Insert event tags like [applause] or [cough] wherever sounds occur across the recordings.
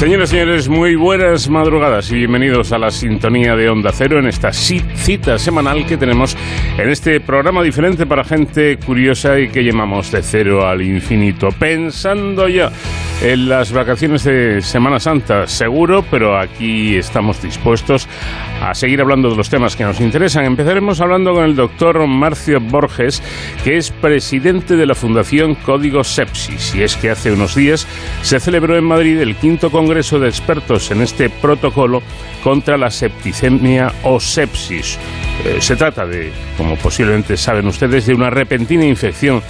Señoras y señores, muy buenas madrugadas y bienvenidos a la sintonía de Onda Cero en esta cita semanal que tenemos en este programa diferente para gente curiosa y que llamamos de cero al infinito. Pensando ya en las vacaciones de Semana Santa, seguro, pero aquí estamos dispuestos a seguir hablando de los temas que nos interesan. Empezaremos hablando con el doctor Marcio Borges, que es presidente de la Fundación Código Sepsis. Y es que hace unos días se celebró en Madrid el quinto congreso de expertos en este protocolo contra la septicemia o sepsis. Eh, se trata de, como posiblemente saben ustedes, de una repentina infección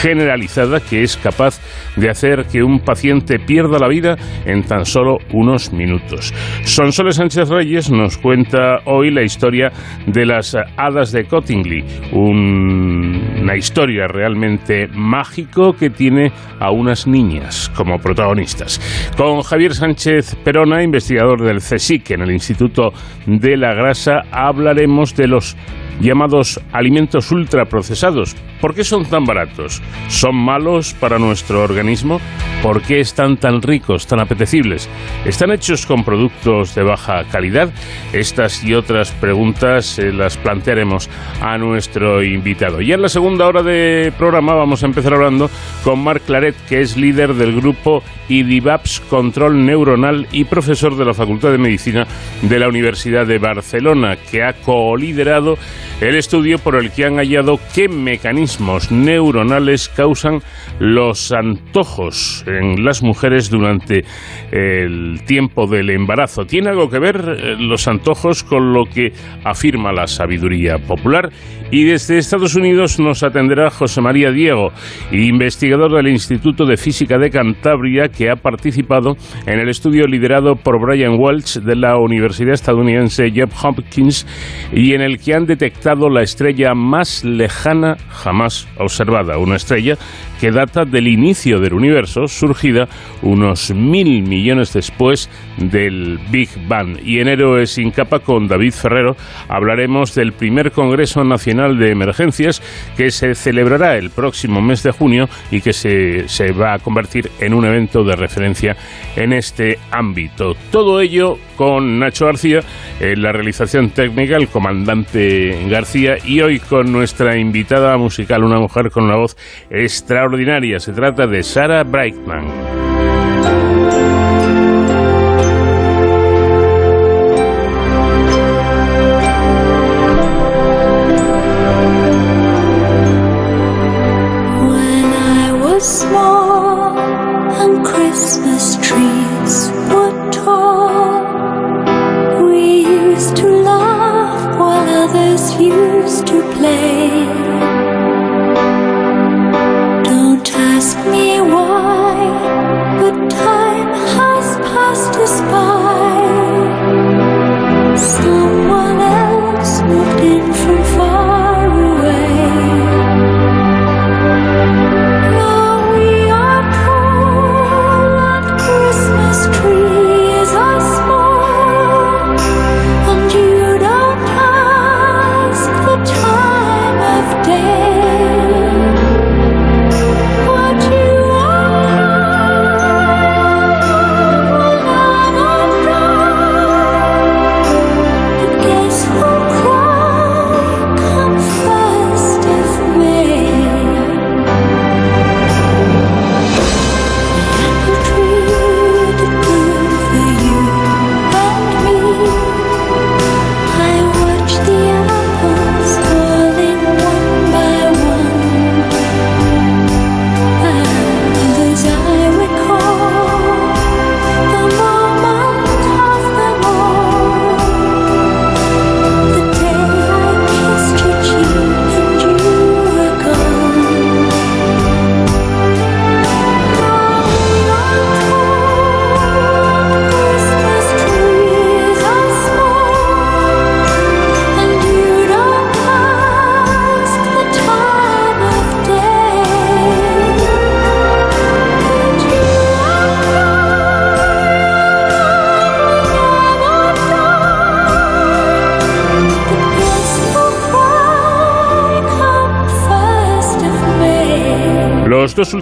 generalizada que es capaz de hacer que un paciente pierda la vida en tan solo unos minutos. Sonsoles Sánchez Reyes nos cuenta hoy la historia de las hadas de Cottingley, una historia realmente mágico que tiene a unas niñas como protagonistas. Con Javier Sánchez Perona, investigador del CSIC en el Instituto de la Grasa, hablaremos de los llamados alimentos ultraprocesados. ¿Por qué son tan baratos? ¿Son malos para nuestro organismo? ¿Por qué están tan ricos, tan apetecibles? ¿Están hechos con productos de baja calidad? Estas y otras preguntas eh, las plantearemos a nuestro invitado. Y en la segunda hora de programa vamos a empezar hablando con Marc Claret, que es líder del grupo IDIVAPS Control Neuronal y profesor de la Facultad de Medicina de la Universidad de Barcelona, que ha co-liderado el estudio por el que han hallado qué mecanismos neuronales causan los antojos en las mujeres durante el tiempo del embarazo. ¿Tiene algo que ver eh, los antojos con lo que afirma la sabiduría popular? Y desde Estados Unidos nos atenderá José María Diego, investigador del Instituto de Física de Cantabria, que ha participado en el estudio liderado por Brian Welch de la Universidad estadounidense Johns Hopkins y en el que han detectado la estrella más lejana jamás observada, una estrella que data del inicio del universo, surgida unos mil millones después del Big Bang. Y en Héroes sin capa con David Ferrero hablaremos del primer Congreso Nacional de Emergencias que se celebrará el próximo mes de junio y que se, se va a convertir en un evento de referencia en este ámbito. Todo ello con Nacho García en la realización técnica, el comandante García, y hoy con nuestra invitada musical, una mujer con una voz extraordinaria. Se trata de Sarah Brightman.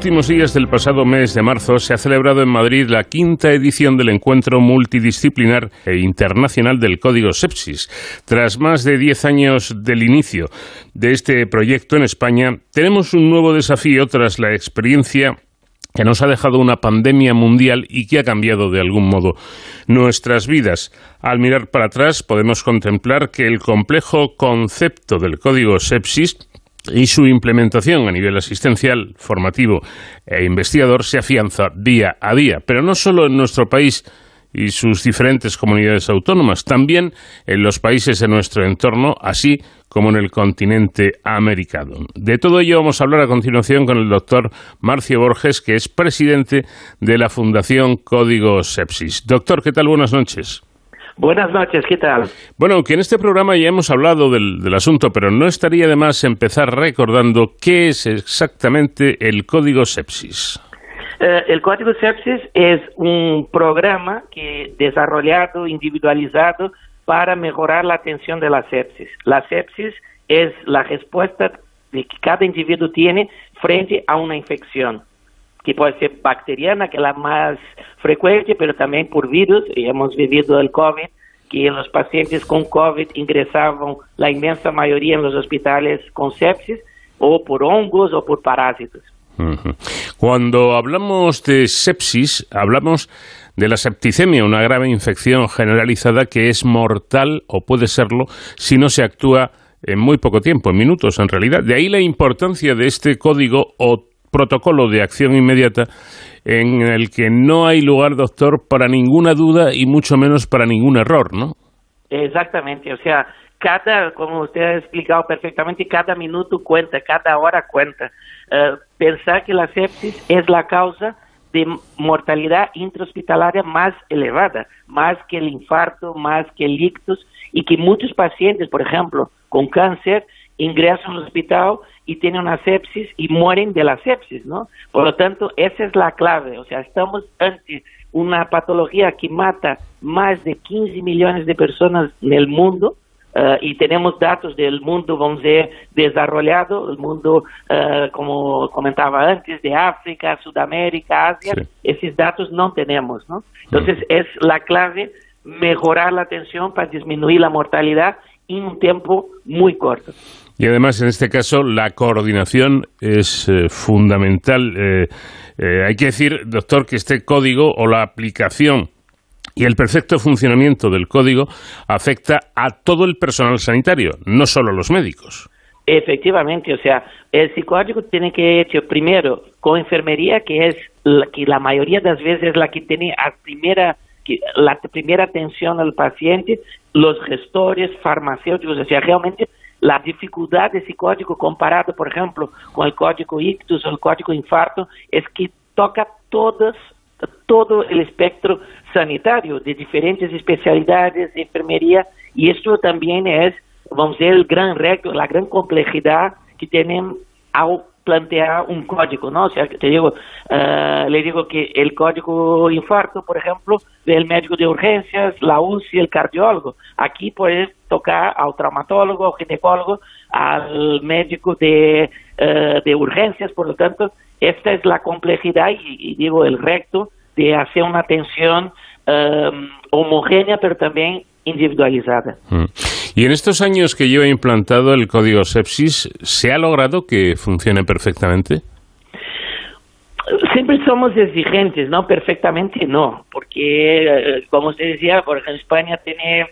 Últimos días del pasado mes de marzo se ha celebrado en Madrid la quinta edición del encuentro multidisciplinar e internacional del Código Sepsis. Tras más de diez años del inicio de este proyecto en España, tenemos un nuevo desafío tras la experiencia que nos ha dejado una pandemia mundial y que ha cambiado de algún modo nuestras vidas. Al mirar para atrás podemos contemplar que el complejo concepto del código sepsis y su implementación a nivel asistencial, formativo e investigador se afianza día a día, pero no solo en nuestro país y sus diferentes comunidades autónomas, también en los países de nuestro entorno, así como en el continente americano. De todo ello vamos a hablar a continuación con el doctor Marcio Borges, que es presidente de la Fundación Código Sepsis. Doctor, ¿qué tal? Buenas noches. Buenas noches, ¿qué tal? Bueno, que en este programa ya hemos hablado del, asunto, pero no estaría de más empezar recordando qué es exactamente el Código Sepsis. Eh, el Código Sepsis es un programa que desarrollado, individualizado para mejorar la atención de la sepsis. La sepsis es la respuesta que cada individuo tiene frente a una infección que puede ser bacteriana, que es la más frecuente, pero también por virus, y hemos vivido el COVID, que los pacientes con COVID ingresaban la inmensa mayoría en los hospitales con sepsis, o por hongos o por parásitos. Cuando hablamos de sepsis, hablamos de la septicemia, una grave infección generalizada que es mortal o puede serlo si no se actúa en muy poco tiempo, en minutos en realidad. De ahí la importancia de este código o protocolo de acción inmediata en el que no hay lugar, doctor, para ninguna duda y mucho menos para ningún error, ¿no? Exactamente, o sea, cada, como usted ha explicado perfectamente, cada minuto cuenta, cada hora cuenta. Eh, pensar que la sepsis es la causa de mortalidad intrahospitalaria más elevada, más que el infarto, más que el ictus, y que muchos pacientes, por ejemplo, con cáncer, ingresan al hospital y tienen una sepsis y mueren de la sepsis, ¿no? Por lo tanto, esa es la clave, o sea, estamos ante una patología que mata más de 15 millones de personas en el mundo, Uh, y tenemos datos del mundo, vamos a decir, desarrollado, el mundo, uh, como comentaba antes, de África, Sudamérica, Asia, sí. esos datos no tenemos, ¿no? Entonces, es la clave mejorar la atención para disminuir la mortalidad en un tiempo muy corto. Y además, en este caso, la coordinación es eh, fundamental. Eh, eh, hay que decir, doctor, que este código o la aplicación y el perfecto funcionamiento del código afecta a todo el personal sanitario, no solo a los médicos. Efectivamente, o sea, el psicólogo tiene que hecho primero con enfermería, que es la que la mayoría de las veces es la que tiene a primera la primera atención al paciente, los gestores farmacéuticos, o sea, realmente la dificultad de psicótico comparado, por ejemplo, con el código ictus o código infarto, es que toca todas, todo el espectro sanitario de diferentes especialidades de enfermería y esto también es, vamos a decir, el gran reto, la gran complejidad que tienen al plantear un código, ¿no? O sea, te digo, uh, le digo que el código infarto, por ejemplo, del médico de urgencias, la UCI, el cardiólogo. Aquí puedes tocar al traumatólogo, al ginecólogo, al médico de, uh, de urgencias, por lo tanto, esta es la complejidad y, y digo, el recto de hacer una atención um, homogénea, pero también individualizada. Mm. Y en estos años que lleva implantado el código sepsis, ¿se ha logrado que funcione perfectamente? Siempre somos exigentes, ¿no? Perfectamente no, porque, eh, como usted decía, por ejemplo, España tiene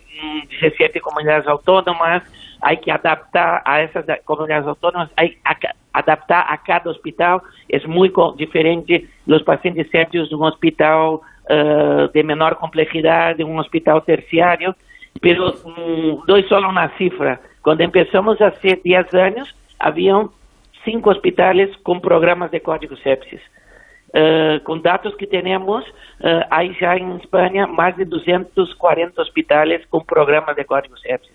17 mm, comunidades autónomas, hay que adaptar a esas comunidades autónomas, hay que adaptar a cada hospital, es muy diferente los pacientes serios de un hospital uh, de menor complejidad, un hospital terciario, pero um, doy solo una cifra. Cuando empezamos hace 10 años, habían cinco hospitales con programas de código sepsis. Uh, con datos que tenemos, uh, hay ya en España más de 240 hospitales con programas de código sepsis.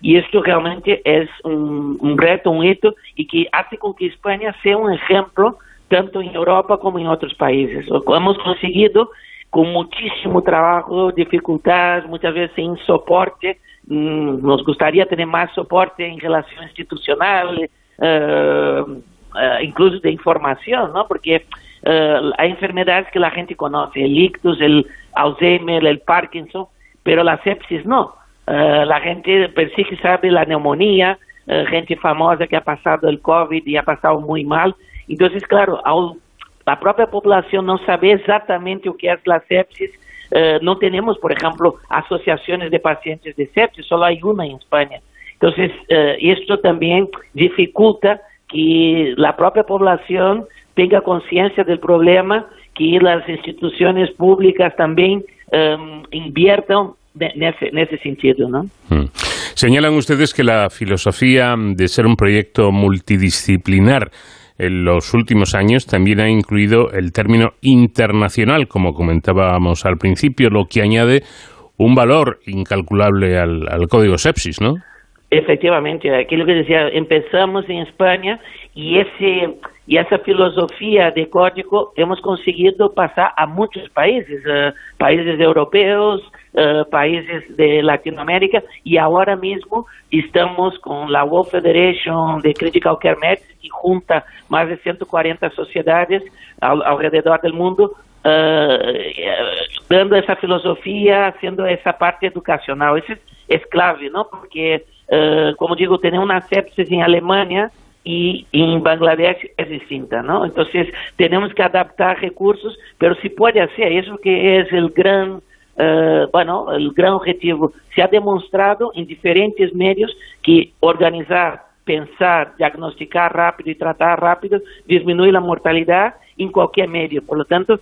Y esto realmente es un, un, reto, un hito, y que hace con que España sea un ejemplo tanto en Europa como en otros países. Hemos conseguido con muchísimo trabajo, dificultades, muchas veces sin soporte. Mm, nos gustaría tener más soporte en relación institucional, uh, incluso de información, ¿no? Porque hay enfermedades que la gente conoce, el ictus, el Alzheimer, el Parkinson, pero la sepsis no. la gente per sí que sabe la neumonía, gente famosa que ha pasado el COVID y ha pasado muy mal. Entonces, claro, la propia población no sabe exactamente o que es la sepsis, eh, no tenemos, por ejemplo, asociaciones de pacientes de sepsis, solo hay una en España. Entonces, eh, esto también dificulta que la propia población tenga conciencia del problema, que las instituciones públicas también em, inviertan en ese sentido, ¿no? Hmm. Señalan ustedes que la filosofía de ser un proyecto multidisciplinar en los últimos años también ha incluido el término internacional, como comentábamos al principio, lo que añade un valor incalculable al, código sepsis, ¿no? Efectivamente, aquí lo que decía, empezamos en España y ese y esa filosofía de código hemos conseguido pasar a muchos países, eh, países europeos, eh, países de Latinoamérica y ahora mismo estamos con la World Federation de Critical Care Medicine que junta más de 140 sociedades alrededor del mundo eh, dando esa filosofía, haciendo esa parte educacional. Eso es, clave. Porque, como digo, tener una sepsis en Alemania y en Bangladesh es distinta, ¿no? Entonces tenemos que adaptar recursos, pero si puede hacer, eso que es el gran, uh, bueno, el gran objetivo. Se ha demostrado en diferentes medios que organizar, pensar, diagnosticar rápido y tratar rápido disminuye la mortalidad en cualquier medio. Por lo tanto,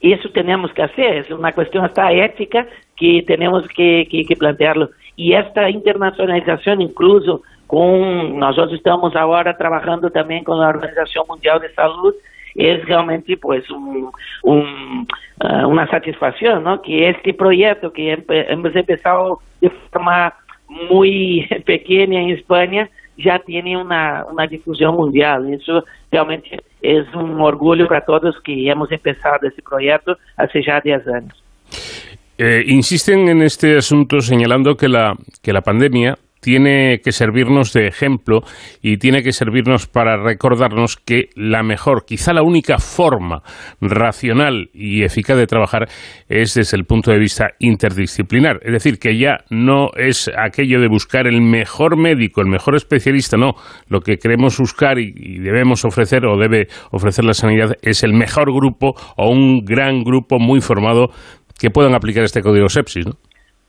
eso tenemos que hacer, es una cuestión hasta ética que tenemos que, que, que plantearlo. Y esta internacionalización incluso com nosotros estamos ahora trabajando también con la Organización Mundial de Salud es realmente pues un, un, uh, una satisfacción ¿no? que este proyecto que hemos empezado de forma muy [laughs] pequeña en España ya tiene una, una difusión mundial. Eso realmente es un orgullo para todos que hemos empezado este proyecto hace ya 10 años. Eh, insisten en este asunto señalando que la, que la pandemia tiene que servirnos de ejemplo y tiene que servirnos para recordarnos que la mejor, quizá la única forma racional y eficaz de trabajar es desde el punto de vista interdisciplinar. Es decir, que ya no es aquello de buscar el mejor médico, el mejor especialista, no. Lo que queremos buscar y, debemos ofrecer o debe ofrecer la sanidad es el mejor grupo o un gran grupo muy formado que puedan aplicar este código sepsis, ¿no?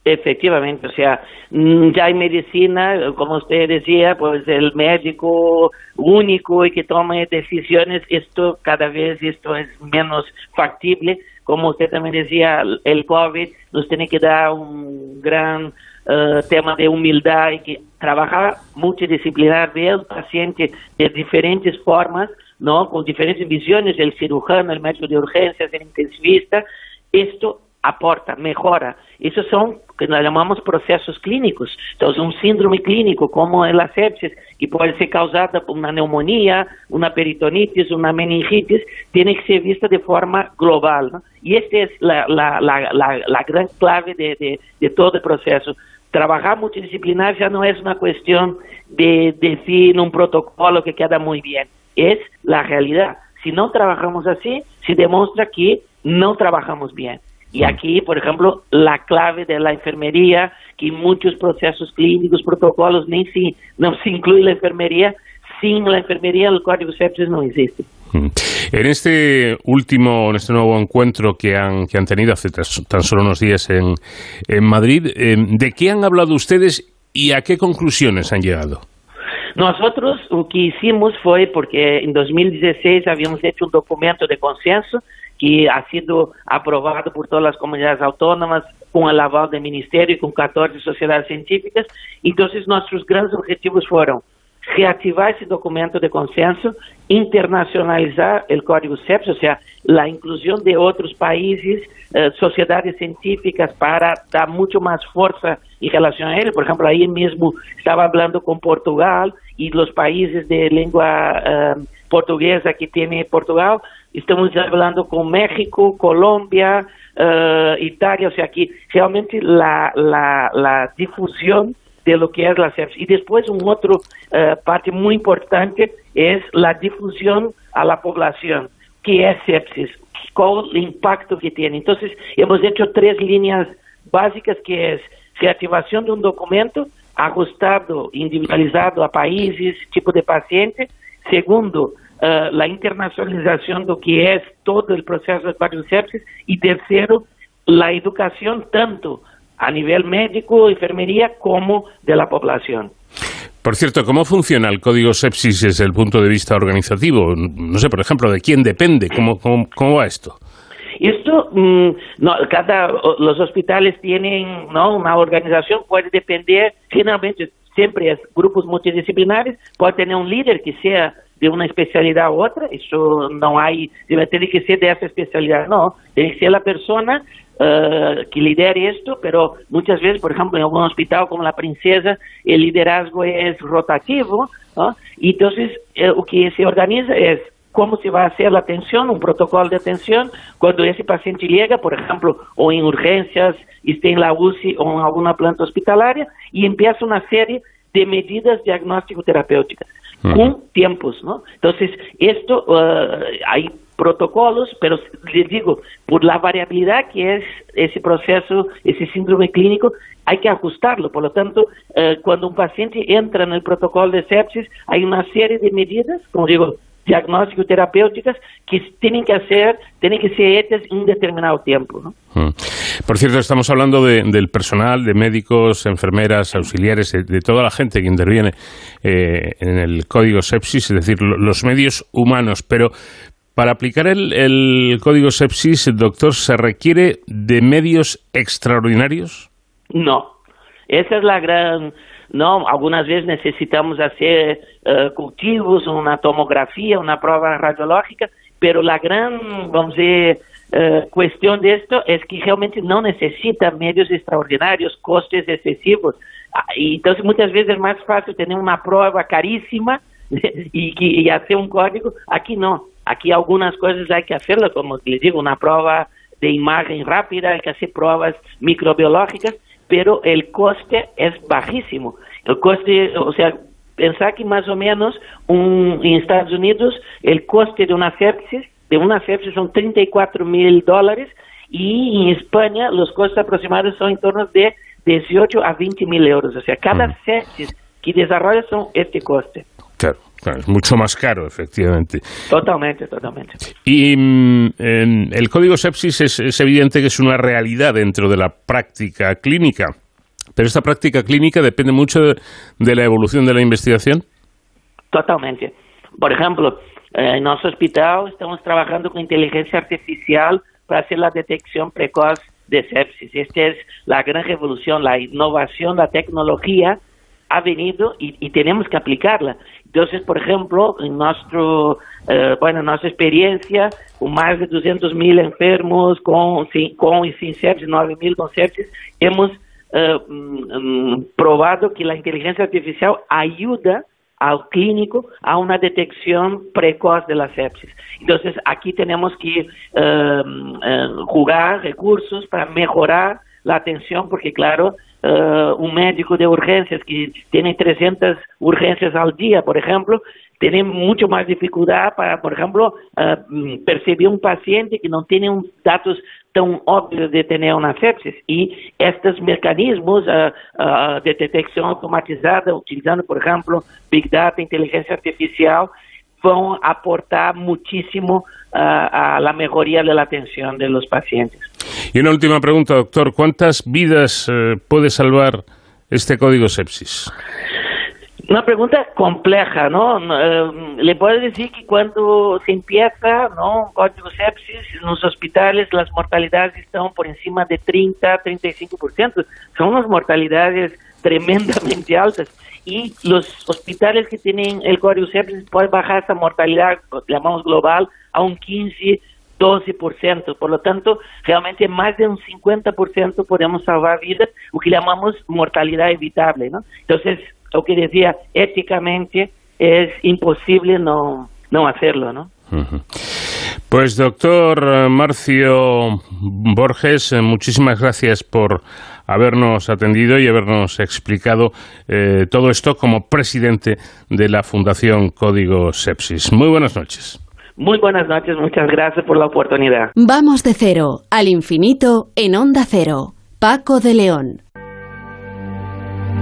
Efectivamente, o sea, mm, ya en medicina, como usted decía, pues el médico único y que tome decisiones, esto cada vez esto es menos factible. Como usted también decía, el COVID nos tiene que dar un gran eh, tema de humildad y que trabajar multidisciplinar, ver al paciente de diferentes formas, ¿no? Con diferentes visiones, el cirujano, el médico de urgencias, el intensivista, esto aporta, mejora. Esos son que nós chamamos processos clínicos. Então, um síndrome clínico, como a sepsis, que pode ser causada por uma pneumonia, uma peritonitis, uma meningite, tem que ser vista de forma global. ¿no? E esta é a grande clave de, de, de todo o processo. Trabalhar multidisciplinar já não é uma questão de decir um protocolo que queda muito bem, é a realidade. Se não trabalhamos assim, se demonstra que não trabalhamos bem. Y aquí, por ejemplo, la clave de la enfermería, que en muchos procesos clínicos, protocolos, ni si, no se incluye la enfermería, sin la enfermería el código sepsis no existe. En este último, en este nuevo encuentro que han, que han tenido hace tan solo unos días en, en Madrid, eh, ¿de qué han hablado ustedes y a qué conclusiones han llegado? Nosotros lo que hicimos fue, porque en 2016 habíamos hecho un documento de consenso que ha sido aprobado por todas las comunidades autónomas con el aval del Ministerio y con 14 sociedades científicas. Entonces, nuestros grandes objetivos fueron reactivar ese documento de consenso, internacionalizar el código CEPS, o sea, la inclusión de otros países, eh, sociedades científicas para dar mucho más fuerza en relación a él. Por ejemplo, ahí mismo estaba hablando con Portugal y los países de lengua eh, portuguesa que tiene Portugal estamos hablando con México, Colombia, uh, Italia, o sea, que realmente la, difusión de lo que es la sepsis. Y después un otro eh, parte muy importante es la difusión a la población. ¿Qué es sepsis? ¿Cuál el impacto que tiene? Entonces, hemos hecho tres líneas básicas que es reactivación de un documento ajustado, individualizado a países, tipo de paciente. Segundo, uh, la internacionalización de lo que es todo el proceso de sepsis. Y tercero, la educación tanto a nivel médico, enfermería, como de la población. Por cierto, ¿cómo funciona el código sepsis desde el punto de vista organizativo? No sé, por ejemplo, ¿de quién depende? ¿Cómo, cómo, va esto? Esto, mm, no, cada, los hospitales tienen ¿no? una organización, puede depender, generalmente siempre es grupos multidisciplinares, puede tener un líder que sea de una especialidad a otra, eso no hay, tiene que ser de esa especialidad, no, tiene que ser la persona uh, que lidere esto, pero muchas veces, por ejemplo, en algún hospital como la Princesa, el liderazgo es rotativo, ¿no? y entonces eh, lo que se organiza es cómo se va a hacer la atención, un protocolo de atención, cuando ese paciente llega, por ejemplo, o en urgencias, esté en la UCI o en alguna planta hospitalaria, y empieza una serie de medidas diagnóstico-terapéuticas con tiempos, ¿no? Entonces, esto, uh, hay protocolos, pero les digo, por la variabilidad que es ese proceso, ese síndrome clínico, hay que ajustarlo. Por lo tanto, uh, cuando un paciente entra en el protocolo de sepsis, hay una serie de medidas, como digo, diagnóstico terapéuticas que tienen que hacer, tienen que ser hechas en un determinado tiempo. ¿no? Mm. Por cierto, estamos hablando del personal, de médicos, enfermeras, auxiliares, de, toda la gente que interviene eh, en el código sepsis, es decir, los medios humanos, pero para aplicar el, el código sepsis, doctor, ¿se requiere de medios extraordinarios? No, esa es la gran no, algunas veces necesitamos hacer uh, cultivos, una tomografía, una prueba radiológica, pero la gran, vamos a decir, uh, cuestión de esto es que realmente no necesita medios extraordinarios, costes excesivos. Ah, y entonces muchas veces es más fácil tener una prueba carísima y, [laughs] y, y hacer un código. Aquí no, aquí algunas cosas hay que hacerlo, como les digo, una prueba de imagen rápida, hay que hacer pruebas microbiológicas, pero el coste es bajísimo. El coste, o sea, pensar que más o menos un, en Estados Unidos el coste de una sepsis, de una sepsis son 34 mil dólares y en España los costes aproximados son en torno de 18 a 20 mil euros. O sea, cada sepsis que desarrolla son este coste. Claro. es mucho más caro, efectivamente. Totalmente, totalmente. Y mm, el código sepsis es, evidente que es una realidad dentro de la práctica clínica, pero esta práctica clínica depende mucho de, la evolución de la investigación. Totalmente. Por ejemplo, eh, en nuestro hospital estamos trabajando con inteligencia artificial para hacer la detección precoz de sepsis. Esta es la gran revolución, la innovación, la tecnología ha venido y, tenemos que aplicarla. Entonces, por ejemplo, en nuestro, eh, bueno, nuestra experiencia, con más de 200 mil enfermos, con, sin, con y sin sepsis, 9 mil con sepsis, hemos eh, mm, probado que la inteligencia artificial ayuda al clínico a una detección precoz de la sepsis. Entonces, aquí tenemos que eh, jugar recursos para mejorar la atención, porque claro, un médico de urgencias que tiene 300 urgencias al día, por ejemplo, tiene mucho más dificultad para, por ejemplo, percibir un paciente que no tiene un datos tan obvios de tener una sepsis. Y estos mecanismos uh, de detección automatizada, utilizando, por ejemplo, Big Data, inteligencia artificial, a aportar muchísimo a la mejoría de la atención de los pacientes. Y una última pregunta, doctor. ¿Cuántas vidas eh, puede salvar este código sepsis? Una pregunta compleja, ¿no? Eh, le puedo decir que cuando se empieza, ¿no? Código sepsis, en los hospitales las mortalidades están por encima de 30, 35%. Son unas mortalidades tremendamente altas. Y los hospitales que tienen el código sepsis pueden bajar esa mortalidad, llamamos global, a un 15, 12%. Por lo tanto, realmente más de un 50% podemos salvar vidas, lo que llamamos mortalidad evitable. ¿no? Entonces, lo que decía, éticamente es imposible no, no hacerlo. ¿no? Pues doctor Marcio Borges, eh, muchísimas gracias por habernos atendido y habernos explicado eh, todo esto como presidente de la Fundación Código Sepsis. Muy buenas noches. Muy buenas noches, muchas gracias por la oportunidad. Vamos de cero al infinito en onda cero. Paco de León.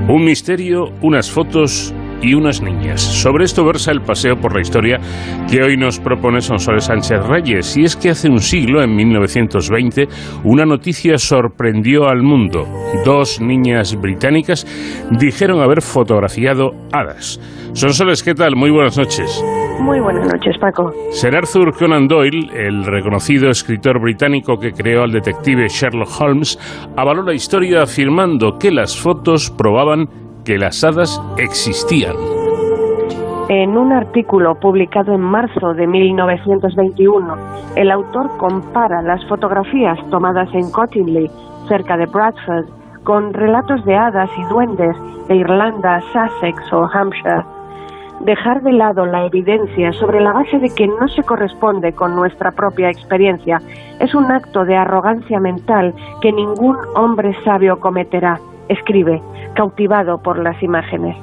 Un misterio, unas fotos y unas niñas. Sobre esto versa el paseo por la historia que hoy nos propone Sonsoles Sánchez Reyes. Y es que hace un siglo, en 1920, una noticia sorprendió al mundo. Dos niñas británicas dijeron haber fotografiado hadas. Sonsoles, ¿qué tal? Muy buenas noches. Muy buenas noches, Paco. Sir Arthur Conan Doyle, el reconocido escritor británico que creó al detective Sherlock Holmes, avaló la historia afirmando que las fotos probaban que las hadas existían. En un artículo publicado en marzo de 1921, el autor compara las fotografías tomadas en Cottingley, cerca de Bradford, con relatos de hadas y duendes de Irlanda, Sussex o Hampshire dejar de lado la evidencia sobre la base de que no se corresponde con nuestra propia experiencia es un acto de arrogancia mental que ningún hombre sabio cometerá, escribe, cautivado por las imágenes.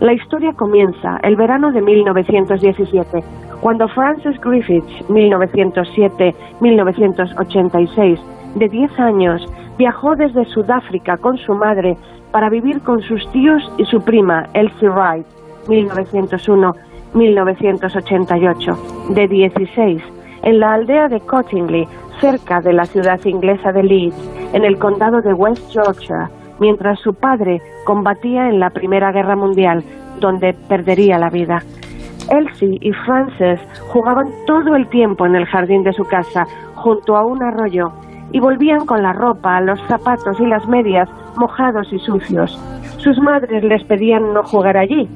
La historia comienza el verano de 1917, cuando Francis Griffiths, 1907-1986, de 10 años, viajó desde Sudáfrica con su madre para vivir con sus tíos y su prima, Elsie Wright, 1901-1988, de 16, en la aldea de Cottingley, cerca de la ciudad inglesa de Leeds, en el condado de West Yorkshire, mientras su padre combatía en la Primera Guerra Mundial, donde perdería la vida. Elsie y Frances jugaban todo el tiempo en el jardín de su casa, junto a un arroyo, y volvían con la ropa, los zapatos y las medias mojados y sucios. Sus madres les pedían no jugar allí,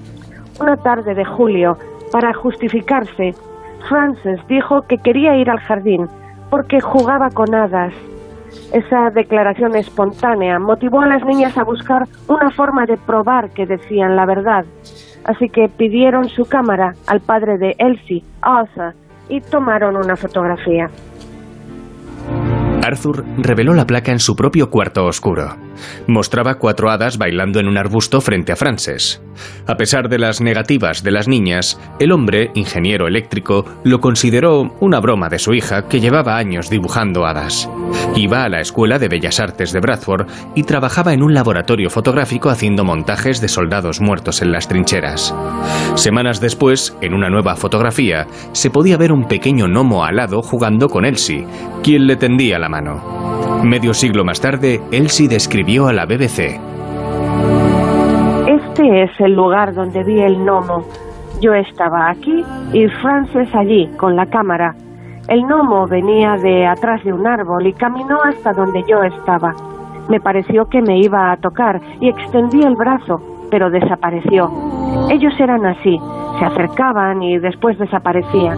una tarde de julio, para justificarse, Frances dijo que quería ir al jardín porque jugaba con hadas. Esa declaración espontánea motivó a las niñas a buscar una forma de probar que decían la verdad. Así que pidieron su cámara al padre de Elsie, Arthur, y tomaron una fotografía. Arthur reveló la placa en su propio cuarto oscuro. Mostraba cuatro hadas bailando en un arbusto frente a Frances. A pesar de las negativas de las niñas, el hombre, ingeniero eléctrico, lo consideró una broma de su hija que llevaba años dibujando hadas. Iba a la Escuela de Bellas Artes de Bradford y trabajaba en un laboratorio fotográfico haciendo montajes de soldados muertos en las trincheras. Semanas después, en una nueva fotografía, se podía ver un pequeño gnomo alado jugando con Elsie, quien le tendía la mano. Medio siglo más tarde, Elsie describió a la BBC. Este es el lugar donde vi el gnomo. Yo estaba aquí y Frances allí, con la cámara. El gnomo venía de atrás de un árbol y caminó hasta donde yo estaba. Me pareció que me iba a tocar y extendí el brazo, pero desapareció. Ellos eran así, se acercaban y después desaparecían.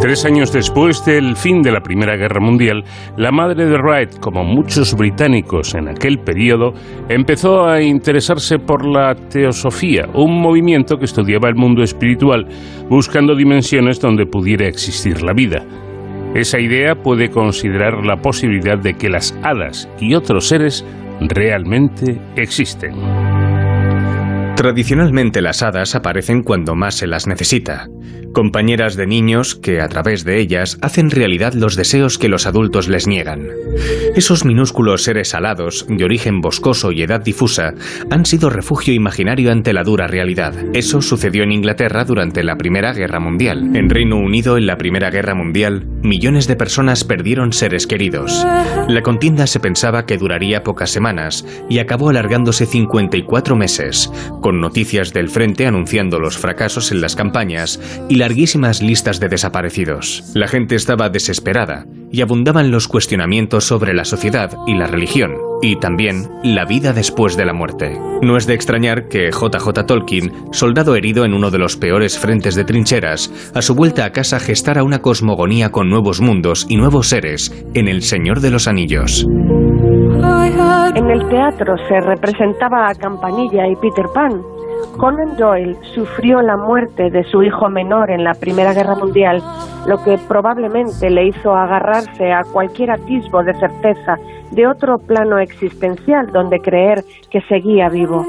Tres años después del fin de la Primera Guerra Mundial, la madre de Wright, como muchos británicos en aquel periodo, empezó a interesarse por la teosofía, un movimiento que estudiaba el mundo espiritual, buscando dimensiones donde pudiera existir la vida. Esa idea puede considerar la posibilidad de que las hadas y otros seres realmente existen. Tradicionalmente las hadas aparecen cuando más se las necesita, compañeras de niños que a través de ellas hacen realidad los deseos que los adultos les niegan. Esos minúsculos seres alados, de origen boscoso y edad difusa, han sido refugio imaginario ante la dura realidad. Eso sucedió en Inglaterra durante la Primera Guerra Mundial. En Reino Unido, en la Primera Guerra Mundial, millones de personas perdieron seres queridos. La contienda se pensaba que duraría pocas semanas y acabó alargándose 54 meses, con noticias del frente anunciando los fracasos en las campañas y larguísimas listas de desaparecidos. La gente estaba desesperada y abundaban los cuestionamientos sobre la sociedad y la religión, y también la vida después de la muerte. No es de extrañar que JJ Tolkien, soldado herido en uno de los peores frentes de trincheras, a su vuelta a casa gestara una cosmogonía con nuevos mundos y nuevos seres en El Señor de los Anillos. En el teatro se representaba a Campanilla y Peter Pan, Conan Doyle sufrió la muerte de su hijo menor en la Primera Guerra Mundial, lo que probablemente le hizo agarrarse a cualquier atisbo de certeza de otro plano existencial donde creer que seguía vivo.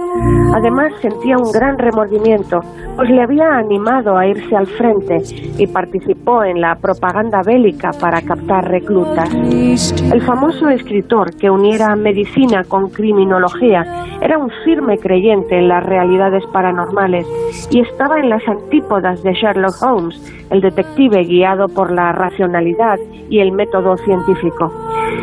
Además sentía un gran remordimiento, pues le había animado a irse al frente y participó en la propaganda bélica para captar reclutas. El famoso escritor que uniera medicina con criminología era un firme creyente en las realidades paranormales y estaba en las antípodas de Sherlock Holmes, el detective guiado por la racionalidad y el método científico.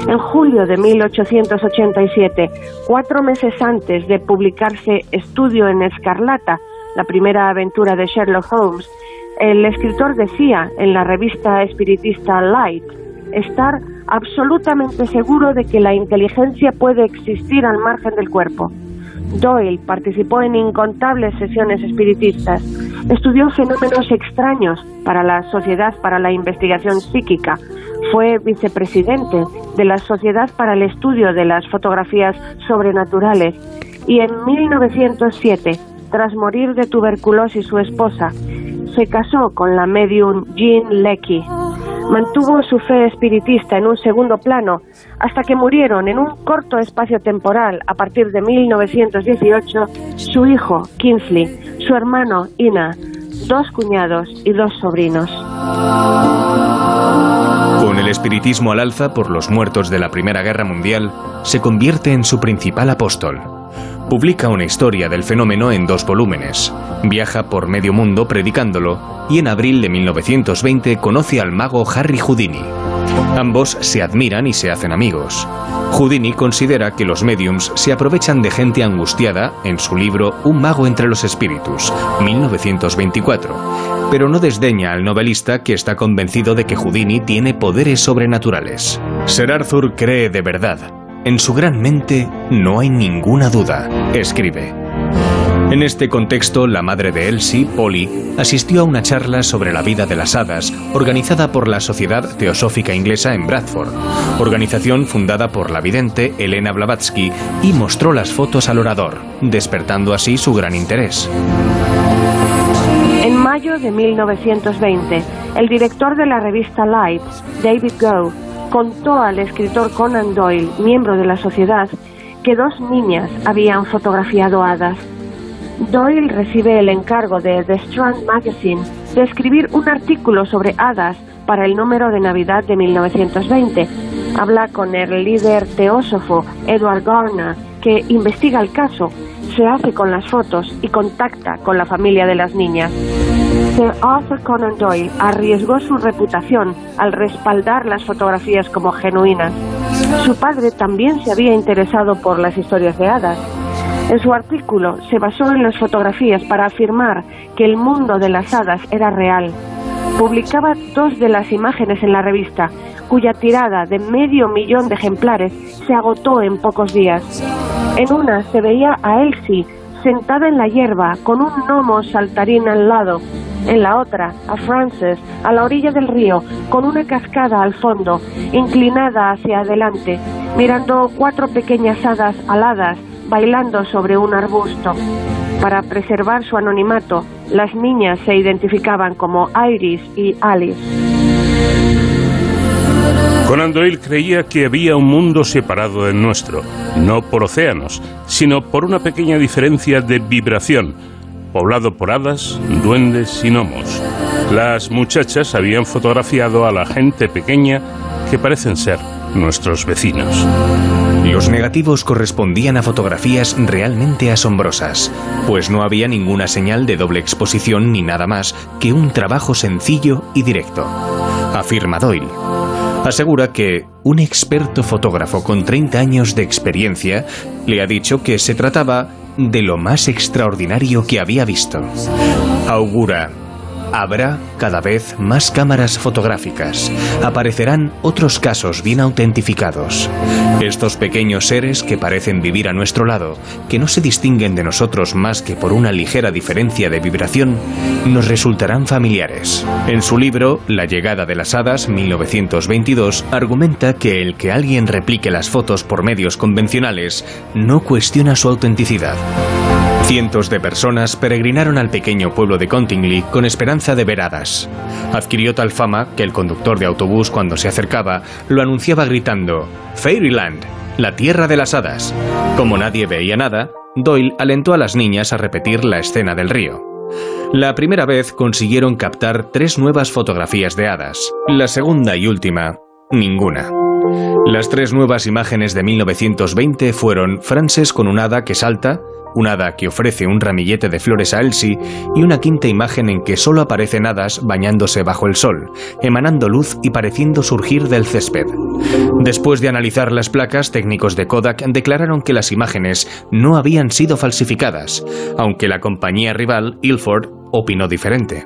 En julio de 1887, cuatro meses antes de publicarse Estudio en Escarlata, la primera aventura de Sherlock Holmes, el escritor decía en la revista espiritista Light estar absolutamente seguro de que la inteligencia puede existir al margen del cuerpo. Doyle participó en incontables sesiones espiritistas, estudió fenómenos extraños para la Sociedad para la Investigación Psíquica, fue vicepresidente de la Sociedad para el Estudio de las Fotografías Sobrenaturales y en 1907, tras morir de tuberculosis su esposa, se casó con la medium Jean Leckie. Mantuvo su fe espiritista en un segundo plano hasta que murieron en un corto espacio temporal a partir de 1918 su hijo Kingsley, su hermano Ina, dos cuñados y dos sobrinos. Con el espiritismo al alza por los muertos de la Primera Guerra Mundial, se convierte en su principal apóstol. Publica una historia del fenómeno en dos volúmenes, viaja por medio mundo predicándolo y en abril de 1920 conoce al mago Harry Houdini. Ambos se admiran y se hacen amigos. Houdini considera que los mediums se aprovechan de gente angustiada en su libro Un mago entre los espíritus, 1924, pero no desdeña al novelista que está convencido de que Houdini tiene poderes sobrenaturales. Sir Arthur cree de verdad. En su gran mente no hay ninguna duda, escribe. En este contexto, la madre de Elsie, Polly, asistió a una charla sobre la vida de las hadas organizada por la Sociedad Teosófica Inglesa en Bradford, organización fundada por la vidente Elena Blavatsky, y mostró las fotos al orador, despertando así su gran interés. En mayo de 1920, el director de la revista Light, David Gow, contó al escritor Conan Doyle, miembro de la sociedad, que dos niñas habían fotografiado hadas. Doyle recibe el encargo de The Strand Magazine de escribir un artículo sobre hadas para el número de Navidad de 1920. Habla con el líder teósofo Edward Garner, que investiga el caso, se hace con las fotos y contacta con la familia de las niñas. Sir Arthur Conan Doyle arriesgó su reputación al respaldar las fotografías como genuinas. Su padre también se había interesado por las historias de hadas. En su artículo se basó en las fotografías para afirmar que el mundo de las hadas era real. Publicaba dos de las imágenes en la revista, cuya tirada de medio millón de ejemplares se agotó en pocos días. En una se veía a Elsie sentada en la hierba con un gnomo saltarín al lado. En la otra, a Frances, a la orilla del río, con una cascada al fondo, inclinada hacia adelante, mirando cuatro pequeñas hadas aladas bailando sobre un arbusto. Para preservar su anonimato, las niñas se identificaban como Iris y Alice. Conan Doyle creía que había un mundo separado del nuestro, no por océanos, sino por una pequeña diferencia de vibración, poblado por hadas, duendes y gnomos. Las muchachas habían fotografiado a la gente pequeña que parecen ser nuestros vecinos. Los negativos correspondían a fotografías realmente asombrosas, pues no había ninguna señal de doble exposición ni nada más que un trabajo sencillo y directo. Afirma Doyle. Asegura que un experto fotógrafo con 30 años de experiencia le ha dicho que se trataba de lo más extraordinario que había visto. Augura Habrá cada vez más cámaras fotográficas. Aparecerán otros casos bien autentificados. Estos pequeños seres que parecen vivir a nuestro lado, que no se distinguen de nosotros más que por una ligera diferencia de vibración, nos resultarán familiares. En su libro La llegada de las hadas, 1922, argumenta que el que alguien replique las fotos por medios convencionales no cuestiona su autenticidad. Cientos de personas peregrinaron al pequeño pueblo de Contingley con esperanza de ver hadas. Adquirió tal fama que el conductor de autobús cuando se acercaba lo anunciaba gritando Fairyland, la tierra de las hadas. Como nadie veía nada, Doyle alentó a las niñas a repetir la escena del río. La primera vez consiguieron captar tres nuevas fotografías de hadas. La segunda y última, ninguna. Las tres nuevas imágenes de 1920 fueron Frances con un hada que salta, un hada que ofrece un ramillete de flores a Elsie y una quinta imagen en que solo aparecen hadas bañándose bajo el sol, emanando luz y pareciendo surgir del césped. Después de analizar las placas, técnicos de Kodak declararon que las imágenes no habían sido falsificadas, aunque la compañía rival, Ilford, opinó diferente.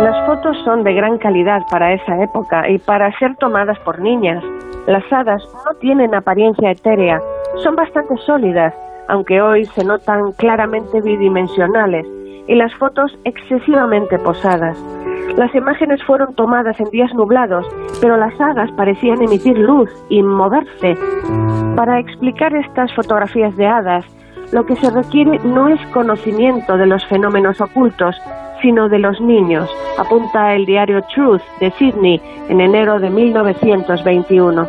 Las fotos son de gran calidad para esa época y para ser tomadas por niñas. Las hadas no tienen apariencia etérea, son bastante sólidas, aunque hoy se notan claramente bidimensionales, y las fotos excesivamente posadas. Las imágenes fueron tomadas en días nublados, pero las hadas parecían emitir luz y moverse. Para explicar estas fotografías de hadas, lo que se requiere no es conocimiento de los fenómenos ocultos, sino de los niños, apunta el diario Truth de Sydney en enero de 1921.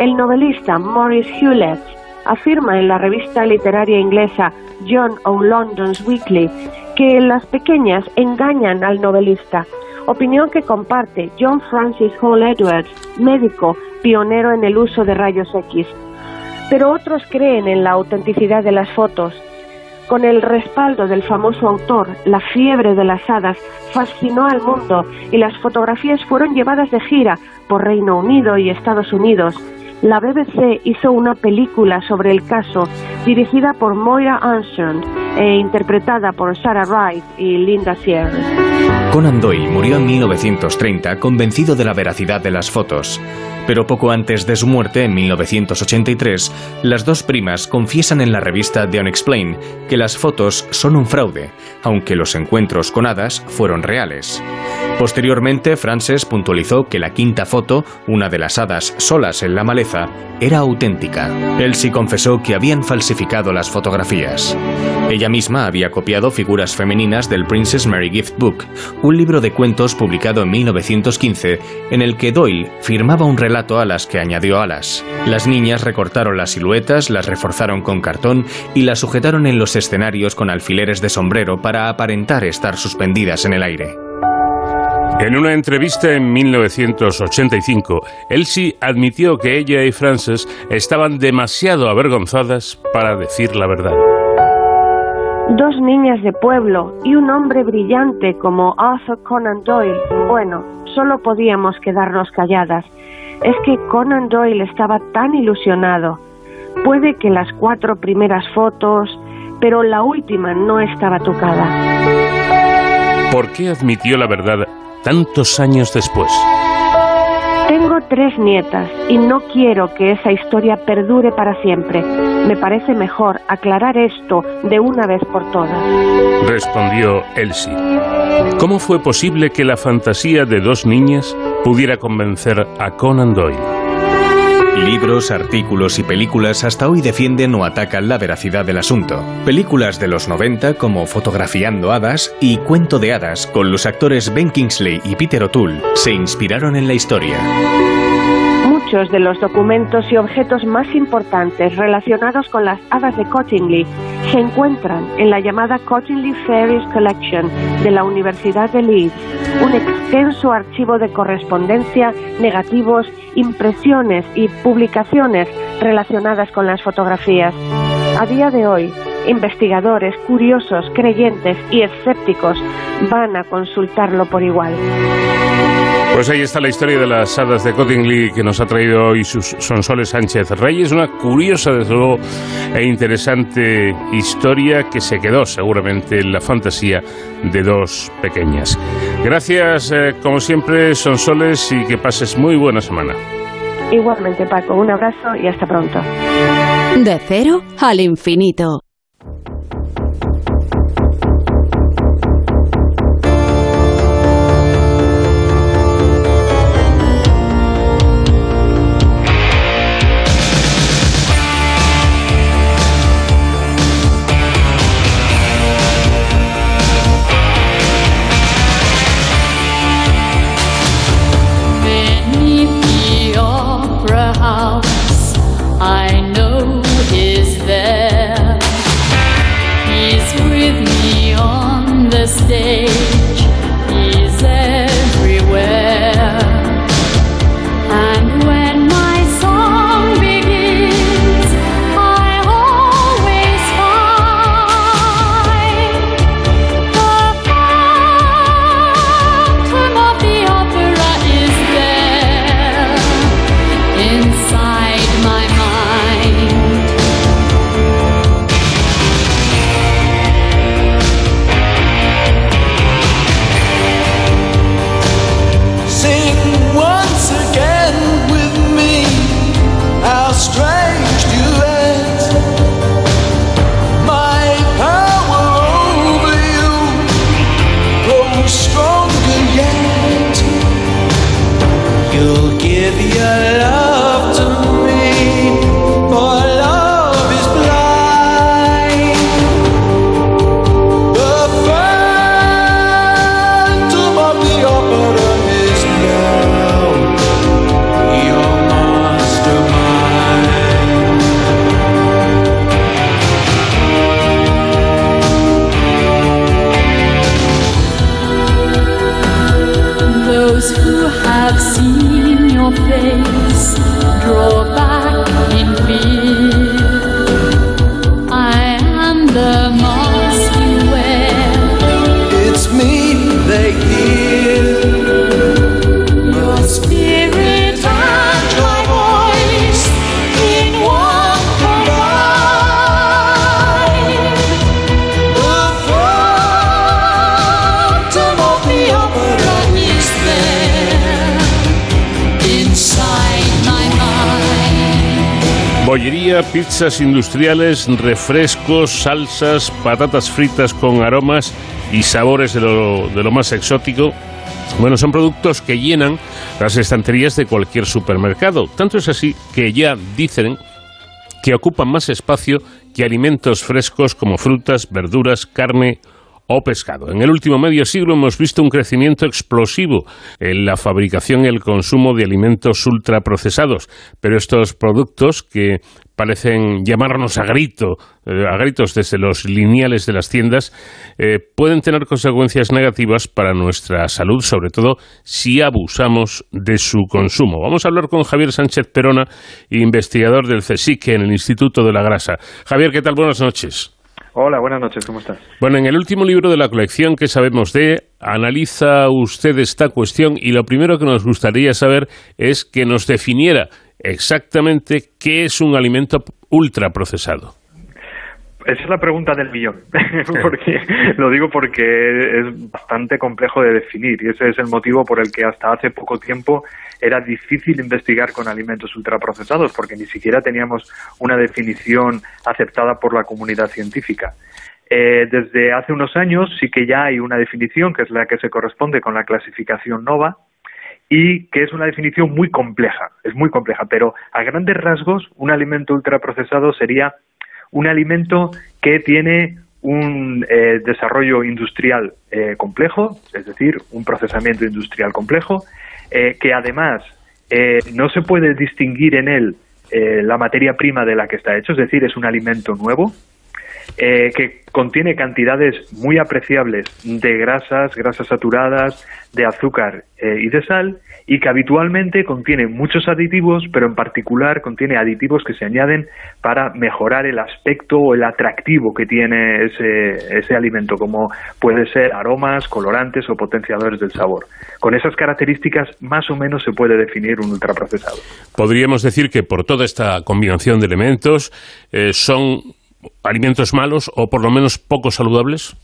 El novelista Maurice Hewlett afirma en la revista literaria inglesa John O. London's Weekly que las pequeñas engañan al novelista, opinión que comparte John Francis Hall Edwards, médico pionero en el uso de rayos X. Pero otros creen en la autenticidad de las fotos. Con el respaldo del famoso autor, la fiebre de las hadas fascinó al mundo y las fotografías fueron llevadas de gira por Reino Unido y Estados Unidos, la BBC hizo una película sobre el caso dirigida por Moira Armstrong e interpretada por Sarah Wright y Linda Sierra. Conan Doyle murió en 1930 convencido de la veracidad de las fotos. Pero poco antes de su muerte, en 1983, las dos primas confiesan en la revista The Unexplained que las fotos son un fraude, aunque los encuentros con hadas fueron reales. Posteriormente, Frances puntualizó que la quinta foto, una de las hadas solas en la maleza, era auténtica. Elsie confesó que habían falsificado las fotografías. Ella misma había copiado figuras femeninas del Princess Mary Gift Book, un libro de cuentos publicado en 1915 en el que Doyle firmaba un relato a las que añadió alas. Las niñas recortaron las siluetas, las reforzaron con cartón y las sujetaron en los escenarios con alfileres de sombrero para aparentar estar suspendidas en el aire. En una entrevista en 1985, Elsie admitió que ella y Frances estaban demasiado avergonzadas para decir la verdad. Dos niñas de pueblo y un hombre brillante como Arthur Conan Doyle. Bueno, solo podíamos quedarnos calladas. Es que Conan Doyle estaba tan ilusionado. Puede que las cuatro primeras fotos, pero la última no estaba tocada. ¿Por qué admitió la verdad tantos años después? Tengo tres nietas y no quiero que esa historia perdure para siempre. Me parece mejor aclarar esto de una vez por todas. Respondió Elsie. ¿Cómo fue posible que la fantasía de dos niñas pudiera convencer a Conan Doyle? Libros, artículos y películas hasta hoy defienden o atacan la veracidad del asunto. Películas de los 90 como Fotografiando Hadas y Cuento de Hadas con los actores Ben Kingsley y Peter O'Toole se inspiraron en la historia. Muchos de los documentos y objetos más importantes relacionados con las hadas de Cottingley se encuentran en la llamada Cottingley Fairies Collection de la Universidad de Leeds, un extenso archivo de correspondencia, negativos, impresiones y publicaciones relacionadas con las fotografías. A día de hoy, investigadores, curiosos, creyentes y escépticos van a consultarlo por igual. Pues ahí está la historia de las hadas de Cottingley que nos ha traído hoy sus Sonsoles Sánchez Reyes. Una curiosa, desde luego, e interesante historia que se quedó seguramente en la fantasía de dos pequeñas. Gracias, eh, como siempre, Sonsoles, y que pases muy buena semana. Igualmente, Paco, un abrazo y hasta pronto. De cero al infinito. Industriales, refrescos, salsas, patatas fritas con aromas y sabores de lo, de lo más exótico. Bueno, son productos que llenan las estanterías de cualquier supermercado. Tanto es así que ya dicen que ocupan más espacio que alimentos frescos como frutas, verduras, carne o pescado. En el último medio siglo hemos visto un crecimiento explosivo en la fabricación y el consumo de alimentos ultraprocesados, pero estos productos que parecen llamarnos a grito, eh, a gritos desde los lineales de las tiendas, eh, pueden tener consecuencias negativas para nuestra salud, sobre todo si abusamos de su consumo. Vamos a hablar con Javier Sánchez Perona, investigador del CSIC en el Instituto de la Grasa. Javier, ¿qué tal? Buenas noches. Hola, buenas noches, ¿cómo estás? Bueno, en el último libro de la colección que sabemos de, analiza usted esta cuestión y lo primero que nos gustaría saber es que nos definiera exactamente qué es un alimento ultraprocesado. Esa es la pregunta del millón, [laughs] porque lo digo porque es bastante complejo de definir y ese es el motivo por el que hasta hace poco tiempo era difícil investigar con alimentos ultraprocesados porque ni siquiera teníamos una definición aceptada por la comunidad científica. Eh, desde hace unos años sí que ya hay una definición que es la que se corresponde con la clasificación NOVA y que es una definición muy compleja, es muy compleja, pero a grandes rasgos un alimento ultraprocesado sería un alimento que tiene un eh, desarrollo industrial eh, complejo, es decir, un procesamiento industrial complejo, eh, que además eh, no se puede distinguir en él eh, la materia prima de la que está hecho, es decir, es un alimento nuevo, eh, que contiene cantidades muy apreciables de grasas, grasas saturadas, de azúcar eh, y de sal, y que habitualmente contiene muchos aditivos, pero en particular contiene aditivos que se añaden para mejorar el aspecto o el atractivo que tiene ese, alimento, como puede ser aromas, colorantes o potenciadores del sabor. Con esas características más o menos se puede definir un ultraprocesado. Podríamos decir que por toda esta combinación de elementos eh, son alimentos malos o por lo menos poco saludables.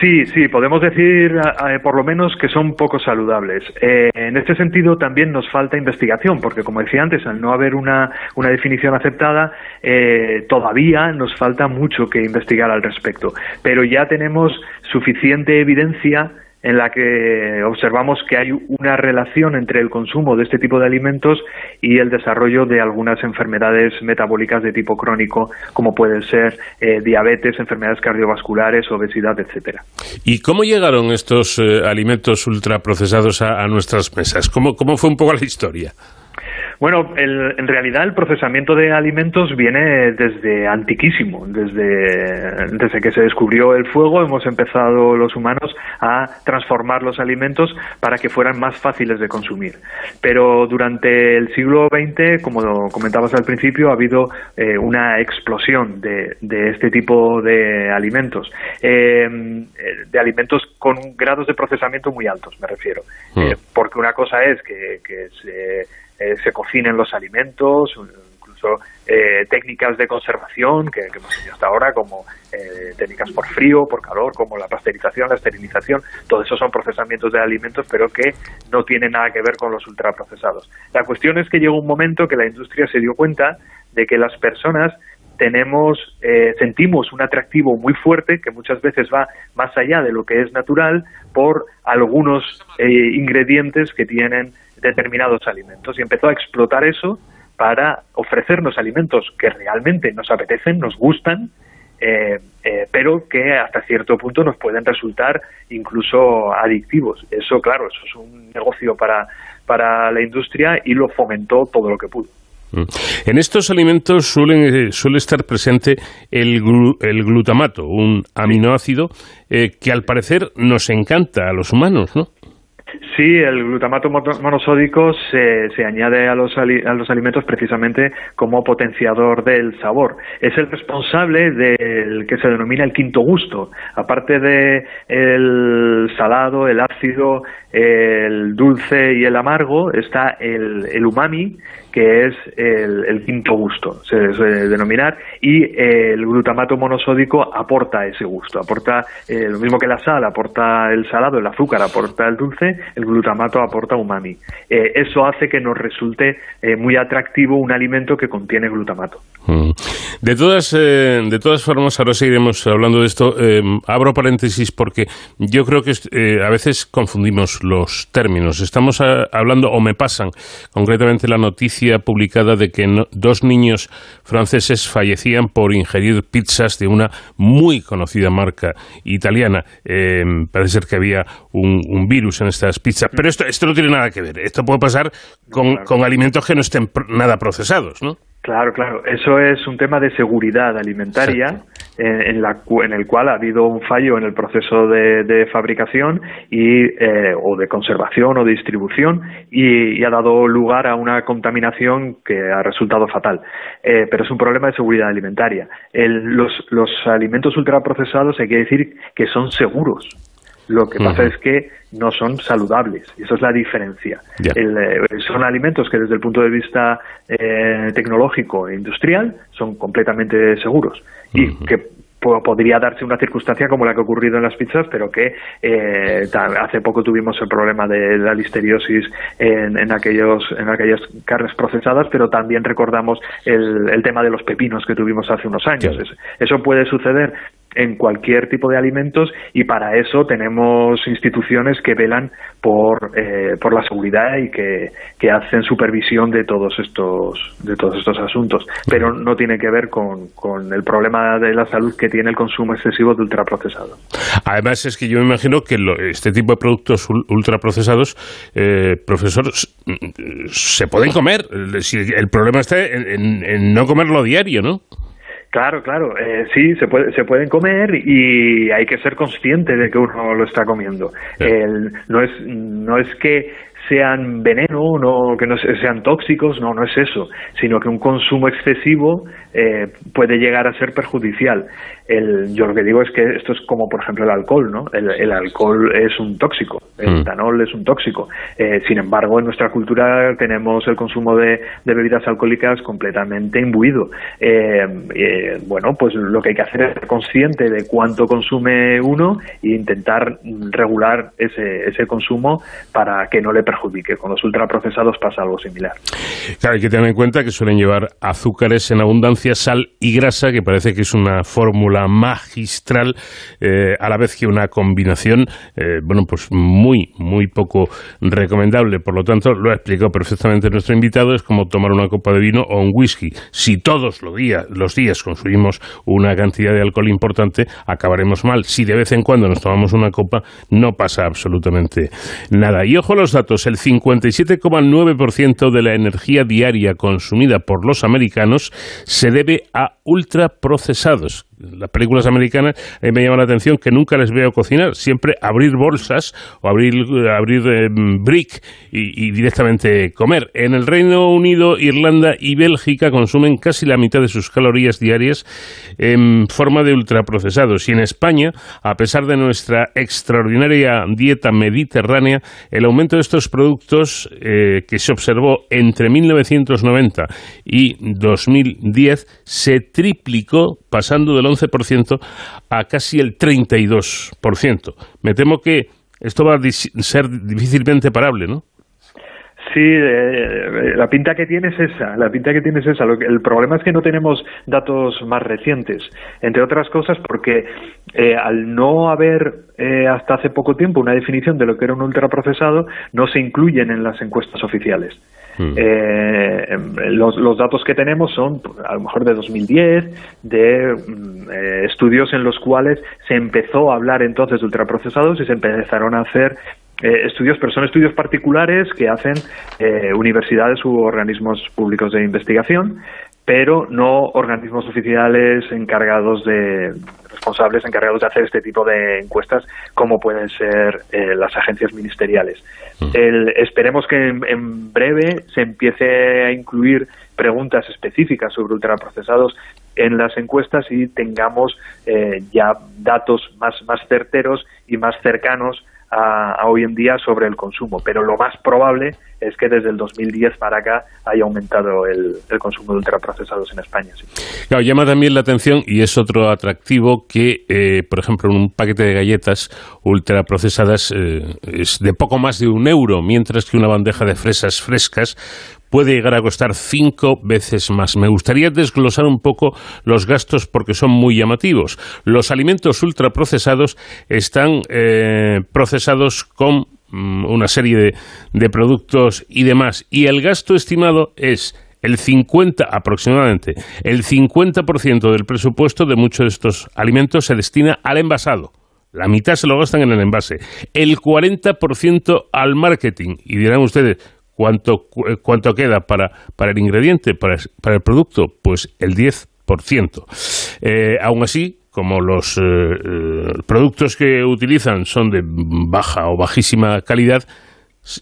Sí, sí, podemos decir eh, por lo menos que son poco saludables. Eh, en este sentido también nos falta investigación, porque como decía antes, al no haber una, una definición aceptada, eh, todavía nos falta mucho que investigar al respecto. Pero ya tenemos suficiente evidencia en la que observamos que hay una relación entre el consumo de este tipo de alimentos y el desarrollo de algunas enfermedades metabólicas de tipo crónico, como pueden ser eh, diabetes, enfermedades cardiovasculares, obesidad, etcétera. ¿Y cómo llegaron estos eh, alimentos ultraprocesados a, a nuestras mesas? ¿Cómo, ¿Cómo fue un poco la historia? Bueno, el- en realidad el procesamiento de alimentos viene desde antiquísimo, desde, desde que se descubrió el fuego hemos empezado los humanos a transformar los alimentos para que fueran más fáciles de consumir. Pero durante el siglo XX, como lo comentabas al principio, ha habido eh, una explosión de, de este tipo de alimentos, eh, de alimentos con grados de procesamiento muy altos, me refiero. Mm. Eh, porque una cosa es que, que se, eh, se cocinen los alimentos, incluso eh, técnicas de conservación que, hemos tenido hasta ahora, como eh, técnicas por frío, por calor, como la pasteurización, la esterilización, todo eso son procesamientos de alimentos, pero que no tienen nada que ver con los ultraprocesados. La cuestión es que llegó un momento que la industria se dio cuenta de que las personas tenemos, eh, sentimos un atractivo muy fuerte que muchas veces va más allá de lo que es natural por algunos eh, ingredientes que tienen determinados alimentos y empezó a explotar eso para ofrecernos alimentos que realmente nos apetecen, nos gustan, eh, eh, pero que hasta cierto punto nos pueden resultar incluso adictivos. Eso, claro, eso es un negocio para, para la industria y lo fomentó todo lo que pudo. Mm. En estos alimentos suelen, eh, suele estar presente el, glu- el glutamato, un aminoácido eh, que al parecer nos encanta a los humanos, ¿no? Sí, el glutamato mono- monosódico se, se añade a los, ali- a los alimentos precisamente como potenciador del sabor. Es el responsable del que se denomina el quinto gusto. Aparte de el salado, el ácido, el dulce y el amargo, está el, umami, que es el, quinto gusto, se suele denominar, y el glutamato monosódico aporta ese gusto, aporta eh, lo mismo que la sal, aporta el salado, el azúcar aporta el dulce, el glutamato aporta umami. Eh, eso hace que nos resulte eh, muy atractivo un alimento que contiene glutamato. Mm. De todas, eh, de todas formas, ahora seguiremos hablando de esto. Eh, abro paréntesis porque yo creo que a veces confundimos los términos. Estamos hablando, o me pasan, concretamente la noticia publicada de que no- dos niños franceses fallecían por ingerir pizzas de una muy conocida marca italiana. Parece ser que había un, un virus en estas pizzas. Pero esto, esto no tiene nada que ver. Esto puede pasar con, Claro. con alimentos que no estén nada procesados, ¿no? Claro, claro. Eso es un tema de seguridad alimentaria en, la, en el cual ha habido un fallo en el proceso de, de fabricación y, eh, o de conservación o de distribución y, y ha dado lugar a una contaminación que ha resultado fatal. Eh, pero es un problema de seguridad alimentaria. El- los, los alimentos ultraprocesados hay que decir que son seguros. Lo que pasa es que no son saludables, y esa es la diferencia. El, eh, son alimentos que desde el punto de vista eh, tecnológico e industrial son completamente seguros y que po- podría darse una circunstancia como la que ha ocurrido en las pizzas, pero que eh, hace poco tuvimos el problema de la listeriosis en, en aquellos en aquellas carnes procesadas, pero también recordamos el, el tema de los pepinos que tuvimos hace unos años. Eso puede suceder en cualquier tipo de alimentos y para eso tenemos instituciones que velan por, eh, por la seguridad y que, que hacen supervisión de todos estos de todos estos asuntos pero no tiene que ver con, con el problema de la salud que tiene el consumo excesivo de ultraprocesado Además, es que yo me imagino que lo- este tipo de productos ul- ultraprocesados, eh, profesor, mm, se pueden comer. El- problema está en, en- en no comerlo diario, ¿no? Claro, claro, eh, sí, se, puede, se pueden comer y hay que ser consciente de que uno lo está comiendo. Sí. El- no, es, no es que sean veneno, no, que no se- sean tóxicos, no, no es eso, sino que un consumo excesivo eh, puede llegar a ser perjudicial. El, yo lo que digo es que esto es como, por ejemplo, el alcohol, ¿no? El, el alcohol es un tóxico, el Mm. etanol es un tóxico. Eh, sin embargo, en nuestra cultura tenemos el consumo de, de bebidas alcohólicas completamente imbuido. Eh, eh, bueno, pues lo que hay que hacer es ser consciente de cuánto consume uno e intentar regular ese, ese consumo para que no le perjudique. Con los ultraprocesados pasa algo similar. Claro, hay que tener en cuenta que suelen llevar azúcares en abundancia, sal y grasa, que parece que es una fórmula fórmula magistral, eh, a la vez que una combinación, eh, bueno, pues muy, muy poco recomendable. Por lo tanto, lo ha explicado perfectamente nuestro invitado, es como tomar una copa de vino o un whisky. Si todos los días, los días consumimos una cantidad de alcohol importante, acabaremos mal. Si de vez en cuando nos tomamos una copa, no pasa absolutamente nada. Y ojo los datos, el 57,9% de la energía diaria consumida por los americanos se debe a ultraprocesados. Las películas americanas me llama la atención que nunca les veo cocinar, siempre abrir bolsas o abrir, abrir eh, brick y, y directamente comer. En el Reino Unido, Irlanda y Bélgica consumen casi la mitad de sus calorías diarias en forma de ultraprocesados. Y en España, a pesar de nuestra extraordinaria dieta mediterránea, el aumento de estos productos eh, que se observó entre 1990 y 2010 se triplicó pasando del 11% a casi el 32%. Me temo que esto va a ser difícilmente parable, ¿no? Sí, eh, la pinta que tiene es esa, la pinta que tiene es esa. Lo que- el problema es que no tenemos datos más recientes, entre otras cosas porque eh, al no haber eh, hasta hace poco tiempo una definición de lo que era un ultraprocesado, no se incluyen en las encuestas oficiales. Eh, los, los datos que tenemos son a lo mejor de 2010, de mm, eh, estudios en los cuales se empezó a hablar entonces de ultraprocesados y se empezaron a hacer eh, estudios, pero son estudios particulares que hacen eh, universidades u organismos públicos de investigación, pero no organismos oficiales encargados de responsables encargados de hacer este tipo de encuestas, como pueden ser eh, las agencias ministeriales. El- esperemos que en, en breve se empiece a incluir preguntas específicas sobre ultraprocesados en las encuestas y tengamos eh, ya datos más, más certeros y más cercanos a, hoy en día sobre el consumo. Pero lo más probable es que desde el 2010 para acá haya aumentado el, consumo de ultraprocesados en España. Claro, llama también la atención y es otro atractivo que, eh, por ejemplo, un paquete de galletas ultraprocesadas eh, es de poco más de un euro, mientras que una bandeja de fresas frescas puede llegar a costar cinco veces más. Me gustaría desglosar un poco los gastos porque son muy llamativos. Los alimentos ultraprocesados están eh, procesados con mm, una serie de, de productos y demás, y el gasto estimado es el 50 aproximadamente, el 50% del presupuesto de muchos de estos alimentos se destina al envasado. La mitad se lo gastan en el envase, el 40% al marketing. Y dirán ustedes, ¿cuánto, cu- eh, cuánto queda para, para el ingrediente, para, para el producto? Pues el 10%. Eh, aún así, como los eh, eh, productos que utilizan son de baja o bajísima calidad,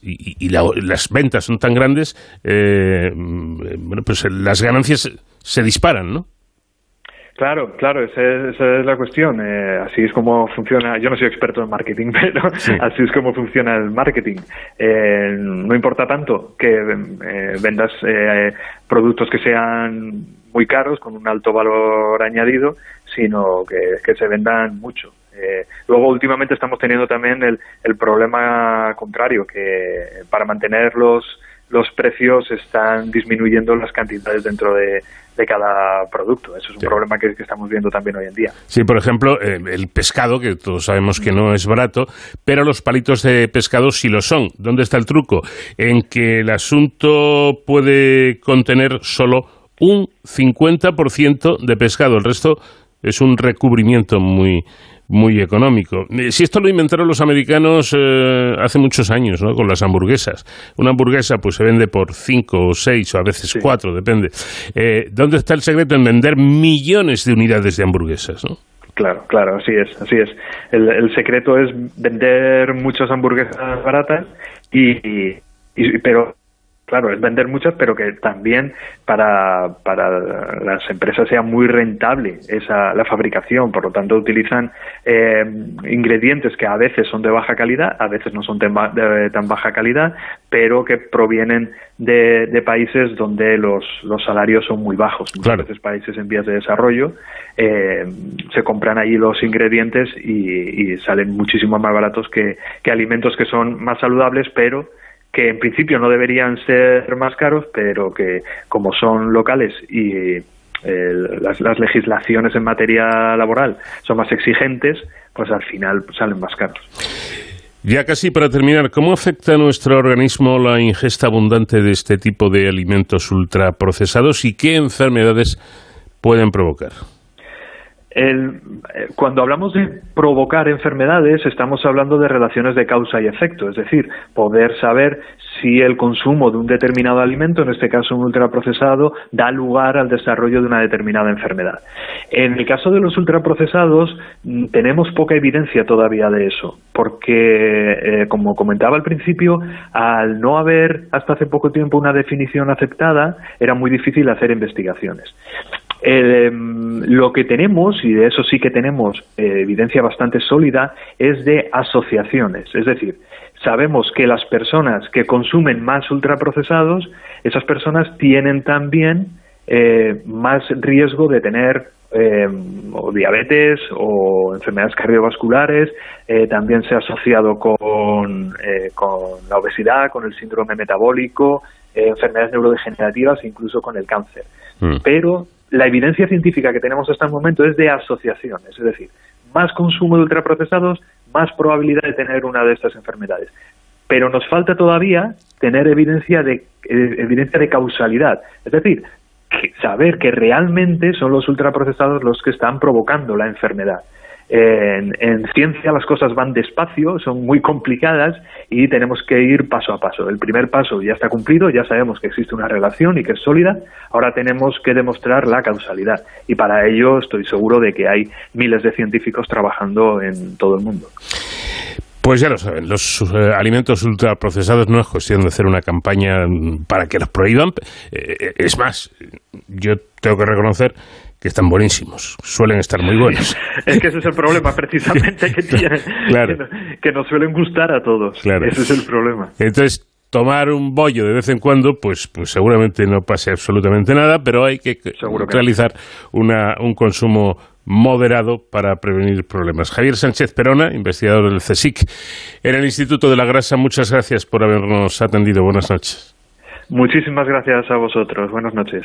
y, y la- las ventas son tan grandes, eh, mm, bueno, pues las ganancias se disparan, ¿no? Claro, claro, esa es, esa es la cuestión. Eh, así es como funciona. Yo no soy experto en marketing, [laughs] pero así es como funciona el marketing. Eh, no importa tanto que eh, vendas eh, productos que sean muy caros, con un alto valor añadido, sino que, que se vendan mucho. Eh, luego, últimamente estamos teniendo también el, el problema contrario, que para mantener los, los precios están disminuyendo las cantidades dentro de, de cada producto. Eso es un problema que, que estamos viendo también hoy en día. Sí, por ejemplo, eh, el pescado, que todos sabemos que no es barato, pero los palitos de pescado sí lo son. ¿Dónde está el truco? En que el asunto puede contener solo un 50% de pescado. El resto es un recubrimiento muy muy económico. Eh, Si esto lo inventaron los americanos eh, hace muchos años, ¿no? Con las hamburguesas. Una hamburguesa pues se vende por cinco o seis o a veces cuatro, depende. Eh, ¿Dónde está el secreto en vender millones de unidades de hamburguesas, no? Claro, claro, así es, así es. El, el secreto es vender muchas hamburguesas baratas y, y- y- pero claro, es vender muchas, pero que también para, para las empresas sea muy rentable esa la fabricación. Por lo tanto, utilizan eh, ingredientes que a veces son de baja calidad, a veces no son de, de tan baja calidad, pero que provienen de, de países donde los, los salarios son muy bajos. Muchas veces países en vías de desarrollo eh, se compran allí los ingredientes y, y salen muchísimo más baratos que, que alimentos que son más saludables, pero que en principio no deberían ser más caros, pero que como son locales y, el- las, las legislaciones en materia laboral son más exigentes, pues al final salen más caros. Ya casi para terminar, ¿cómo afecta a nuestro organismo la ingesta abundante de este tipo de alimentos ultraprocesados y qué enfermedades pueden provocar? Eh, cuando hablamos de provocar enfermedades, estamos hablando de relaciones de causa y efecto, es decir, poder saber si el consumo de un determinado alimento, en este caso un ultraprocesado, da lugar al desarrollo de una determinada enfermedad. En el caso de los ultraprocesados, mm, tenemos poca evidencia todavía de eso, porque, eh, como comentaba al principio, al no haber hasta hace poco tiempo una definición aceptada, era muy difícil hacer investigaciones. Eh, lo que tenemos, y de eso sí que tenemos eh, evidencia bastante sólida, es de asociaciones. Es decir, sabemos que las personas que consumen más ultraprocesados, esas personas tienen también eh, más riesgo de tener eh, o diabetes o enfermedades cardiovasculares, eh, también se ha asociado con, eh, con la obesidad, con el síndrome metabólico, enfermedades neurodegenerativas, incluso con el cáncer. Mm. Pero la evidencia científica que tenemos hasta el momento es de asociaciones, es decir, más consumo de ultraprocesados, más probabilidad de tener una de estas enfermedades. Pero nos falta todavía tener evidencia de, eh, evidencia de causalidad, es decir, que- saber que realmente son los ultraprocesados los que están provocando la enfermedad. En, en ciencia las cosas van despacio, son muy complicadas y tenemos que ir paso a paso. El primer paso ya está cumplido, ya sabemos que existe una relación y que es sólida, ahora tenemos que demostrar la causalidad y para ello estoy seguro de que hay miles de científicos trabajando en todo el mundo. Pues ya lo saben, los eh, alimentos ultraprocesados no es cuestión de hacer una campaña para que los prohíban. Eh, es más, yo tengo que reconocer que están buenísimos, suelen estar muy buenos. [laughs] Es que ese es el problema [laughs] precisamente que tienen, Claro. que, no- que nos suelen gustar a todos. Claro. Ese es el problema. Entonces, tomar un bollo de vez en cuando, pues, pues seguramente no pase absolutamente nada, pero hay que realizar una, un consumo moderado para prevenir problemas. Javier Sánchez Perona, investigador del CSIC en el Instituto de la Grasa, muchas gracias por habernos atendido. Buenas noches. Muchísimas gracias a vosotros. Buenas noches.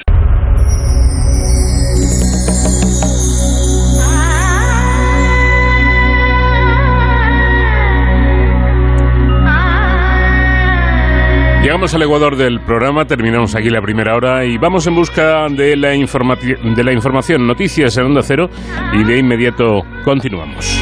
Llegamos al ecuador del programa, terminamos aquí la primera hora y vamos en busca de la, de la información, noticias en Onda Cero y de inmediato continuamos.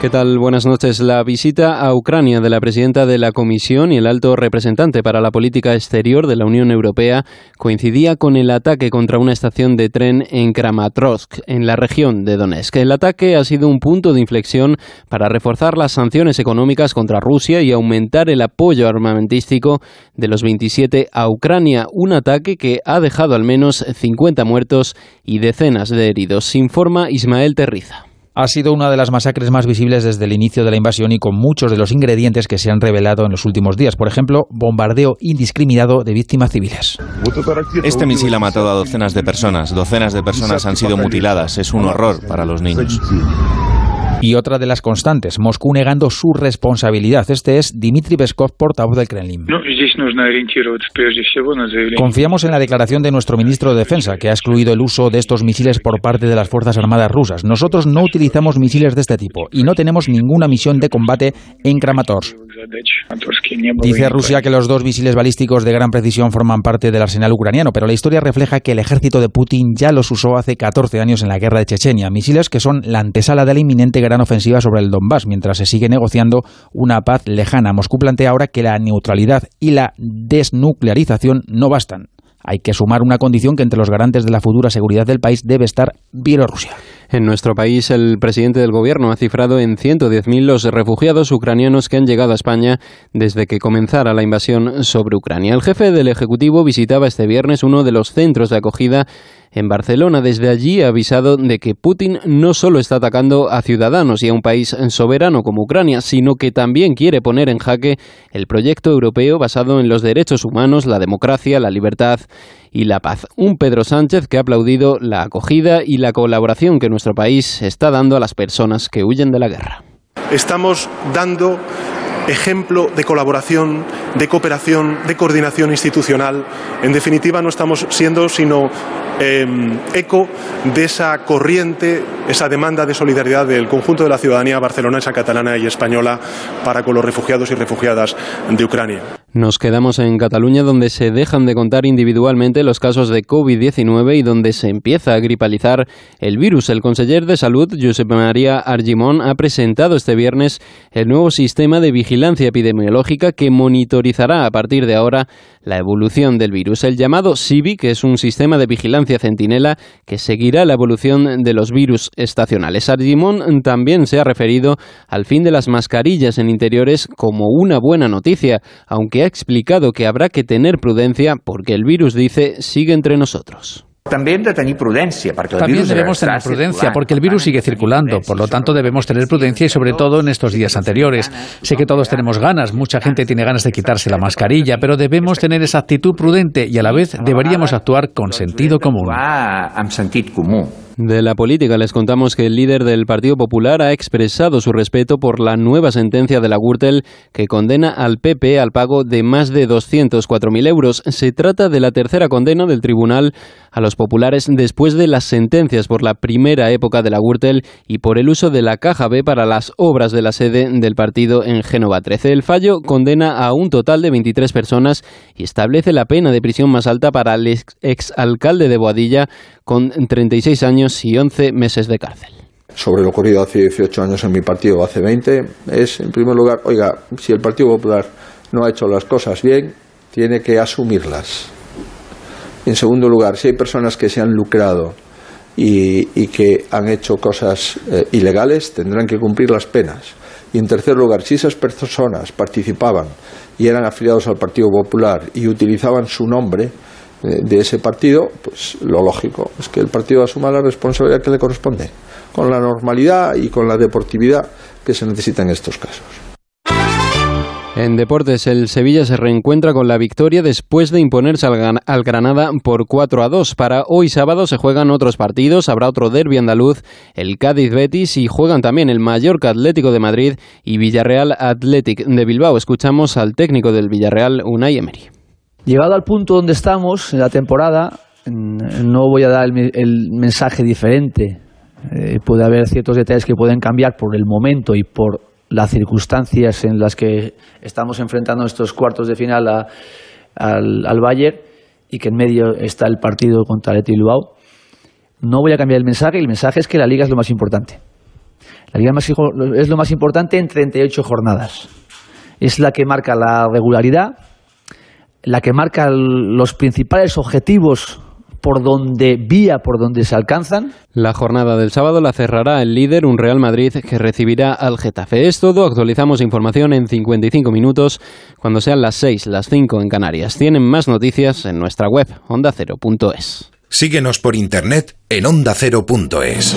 ¿Qué tal? Buenas noches. La visita a Ucrania de la presidenta de la Comisión y el alto representante para la política exterior de la Unión Europea coincidía con el ataque contra una estación de tren en Kramatorsk, en la región de Donetsk. El ataque ha sido un punto de inflexión para reforzar las sanciones económicas contra Rusia y aumentar el apoyo armamentístico de los 27 a Ucrania. Un ataque que ha dejado al menos 50 muertos y decenas de heridos, informa Ismael Terriza. Ha sido una de las masacres más visibles desde el inicio de la invasión y con muchos de los ingredientes que se han revelado en los últimos días. Por ejemplo, bombardeo indiscriminado de víctimas civiles. Este misil ha matado a docenas de personas, docenas de personas han sido mutiladas, es un horror para los niños. Y otra de las constantes, Moscú negando su responsabilidad. Este es Dmitry Peskov, portavoz del Kremlin. Confiamos en la declaración de nuestro ministro de Defensa, que ha excluido el uso de estos misiles por parte de las Fuerzas Armadas rusas. Nosotros no utilizamos misiles de este tipo y no tenemos ninguna misión de combate en Kramatorsk. Dice Rusia que los dos misiles balísticos de gran precisión forman parte del arsenal ucraniano, pero la historia refleja que el ejército de Putin ya los usó hace 14 años en la guerra de Chechenia, misiles que son la antesala de la inminente gran ofensiva sobre el Donbass, mientras se sigue negociando una paz lejana. Moscú plantea ahora que la neutralidad y la desnuclearización no bastan. Hay que sumar una condición que entre los garantes de la futura seguridad del país debe estar Bielorrusia. En nuestro país, el presidente del gobierno ha cifrado en 110.000 los refugiados ucranianos que han llegado a España desde que comenzara la invasión sobre Ucrania. El jefe del Ejecutivo visitaba este viernes uno de los centros de acogida en Barcelona. Desde allí ha avisado de que Putin no solo está atacando a ciudadanos y a un país soberano como Ucrania, sino que también quiere poner en jaque el proyecto europeo basado en los derechos humanos, la democracia, la libertad y la paz. Un Pedro Sánchez que ha aplaudido la acogida y la colaboración que nuestro país está dando a las personas que huyen de la guerra. Estamos dando ejemplo de colaboración, de cooperación, de coordinación institucional. En definitiva, no estamos siendo sino eh, eco de esa corriente, esa demanda de solidaridad del conjunto de la ciudadanía barcelonesa, catalana y española para con los refugiados y refugiadas de Ucrania. Nos quedamos en Cataluña donde se dejan de contar individualmente los casos de COVID-19 y donde se empieza a gripalizar el virus. El conseller de Salud, Josep María Argimón, ha presentado este viernes el nuevo sistema de vigilancia epidemiológica que monitorizará a partir de ahora la evolución del virus. El llamado SIBI, que es un sistema de vigilancia centinela que seguirá la evolución de los virus estacionales. Argimón también se ha referido al fin de las mascarillas en interiores como una buena noticia, aunque ha explicado que habrá que tener prudencia porque el virus, dice, sigue entre nosotros. También de tener prudencia, porque el También virus debemos tener prudencia porque el virus sigue circulando, por lo tanto debemos tener prudencia y sobre todo en estos días anteriores. Sé que todos tenemos ganas, mucha gente tiene ganas de quitarse la mascarilla, pero debemos tener esa actitud prudente y a la vez deberíamos actuar con sentido común. De la política les contamos que el líder del Partido Popular ha expresado su respeto por la nueva sentencia de la Gürtel que condena al PP al pago de más de 204.000 euros. Se trata de la tercera condena del tribunal a los populares después de las sentencias por la primera época de la Gürtel y por el uso de la caja B para las obras de la sede del partido en Génova 13. El fallo condena a un total de 23 personas y establece la pena de prisión más alta para el ex- exalcalde de Boadilla con 36 años y 11 meses de cárcel. sobre lo ocurrido hace 18 años en mi partido, hace 20, es, en primer lugar, oiga, si el Partido Popular no ha hecho las cosas bien, tiene que asumirlas. En segundo lugar, si hay personas que se han lucrado y, y que han hecho cosas eh, ilegales, tendrán que cumplir las penas. Y en tercer lugar, si esas personas participaban y eran afiliados al Partido Popular y utilizaban su nombre de ese partido, pues lo lógico es que el partido asuma la responsabilidad que le corresponde, con la normalidad y con la deportividad que se necesita en estos casos. En deportes, el Sevilla se reencuentra con la victoria después de imponerse al, Granada por 4 a 2. Para hoy sábado se juegan otros partidos, habrá otro derbi andaluz, el Cádiz Betis y juegan también el Mallorca Atlético de Madrid y Villarreal Athletic de Bilbao. Escuchamos al técnico del Villarreal, Unai Emery. Llegado al punto donde estamos en la temporada, no voy a dar el, el mensaje diferente. Eh, puede haber ciertos detalles que pueden cambiar por el momento y por las circunstancias en las que estamos enfrentando estos cuartos de final al, al Bayern y que en medio está el partido contra el Bilbao. No voy a cambiar el mensaje el mensaje es que la liga es lo más importante. La liga es lo más importante en 38 jornadas. Es la que marca la regularidad, la que marca los principales objetivos por donde vía por donde se alcanzan. La jornada del sábado la cerrará el líder, un Real Madrid que recibirá al Getafe. Es todo, actualizamos información en 55 minutos cuando sean las 6, las 5 en Canarias. Tienen más noticias en nuestra web ondacero.es. Síguenos por internet en ondacero.es.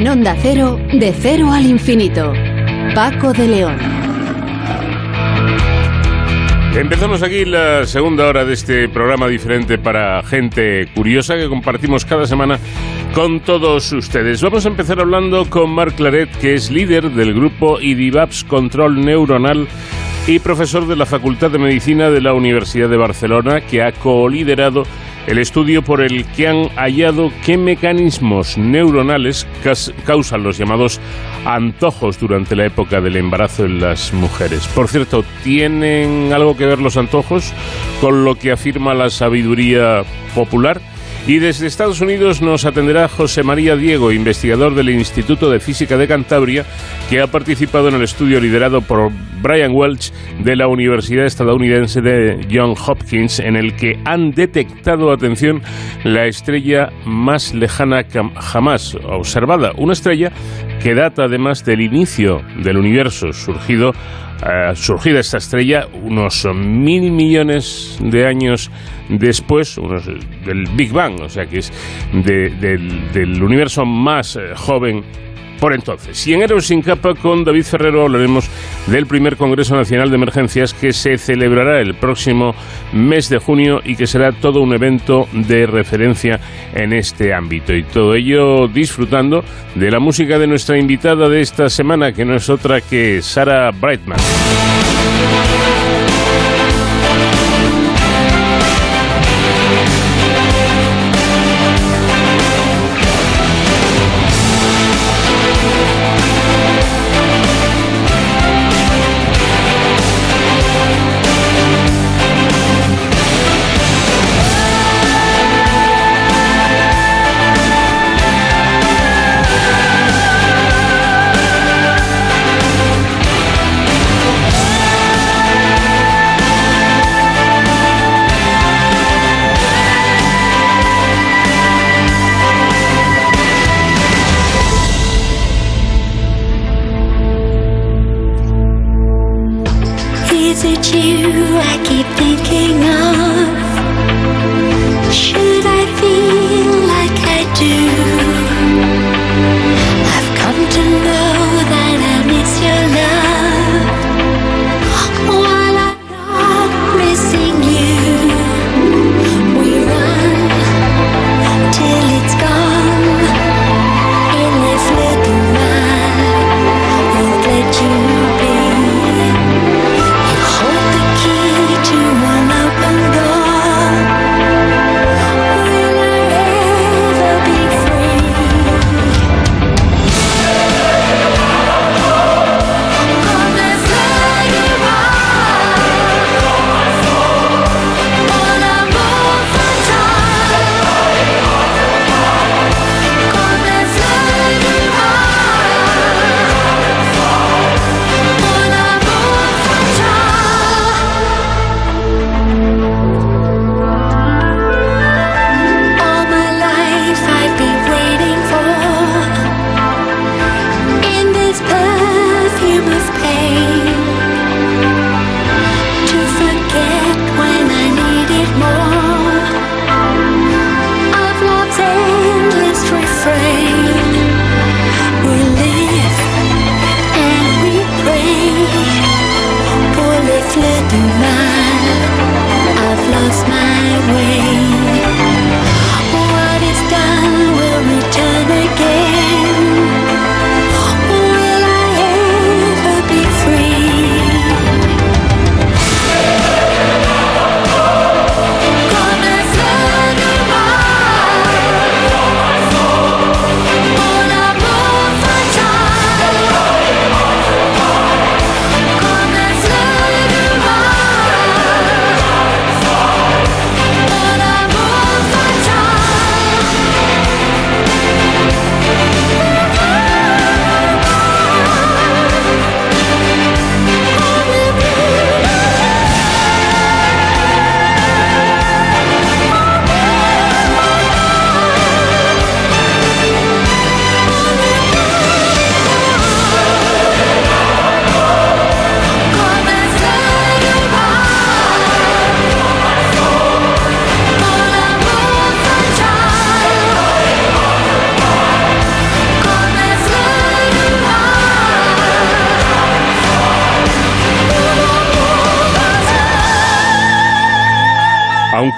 En Onda Cero, de cero al infinito. Paco de León. Empezamos aquí la segunda hora de este programa diferente para gente curiosa que compartimos cada semana con todos ustedes. Vamos a empezar hablando con Marc Claret, que es líder del grupo IDIVAPS Control Neuronal y profesor de la Facultad de Medicina de la Universidad de Barcelona, que ha coliderado el estudio por el que han hallado qué mecanismos neuronales causan los llamados antojos durante la época del embarazo en las mujeres. Por cierto, ¿tienen algo que ver los antojos con lo que afirma la sabiduría popular? Y desde Estados Unidos nos atenderá José María Diego, investigador del Instituto de Física de Cantabria, que ha participado en el estudio liderado por Brian Welch de la Universidad estadounidense de John Hopkins, en el que han detectado, atención, la estrella más lejana jamás observada. Una estrella que data además del inicio del universo, surgido eh, surgida esta estrella unos mil millones de años después del Big Bang, o sea que es de- del, del universo más eh, joven por entonces. Y en Héroes sin capa con David Ferrero hablaremos del primer Congreso Nacional de Emergencias que se celebrará el próximo mes de junio y que será todo un evento de referencia en este ámbito. Y todo ello disfrutando de la música de nuestra invitada de esta semana, que no es otra que Sara Brightman.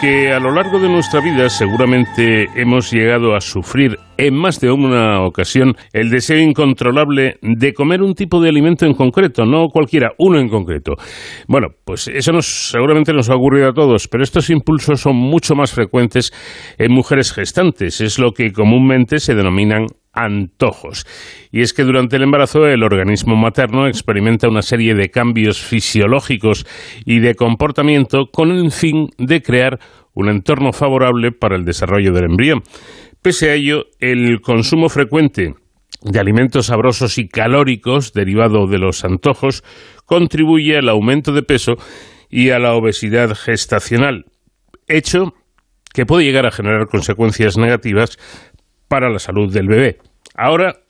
Aunque a lo largo de nuestra vida seguramente hemos llegado a sufrir en más de una ocasión el deseo incontrolable de comer un tipo de alimento en concreto, no cualquiera, uno en concreto. Bueno, pues eso nos, seguramente nos ha ocurrido a todos, pero estos impulsos son mucho más frecuentes en mujeres gestantes, es lo que comúnmente se denominan antojos. Y es que durante el embarazo el organismo materno experimenta una serie de cambios fisiológicos y de comportamiento con el fin de crear un entorno favorable para el desarrollo del embrión. Pese a ello, el consumo frecuente de alimentos sabrosos y calóricos derivado de los antojos contribuye al aumento de peso y a la obesidad gestacional, hecho que puede llegar a generar consecuencias negativas para la salud del bebé. Ahora,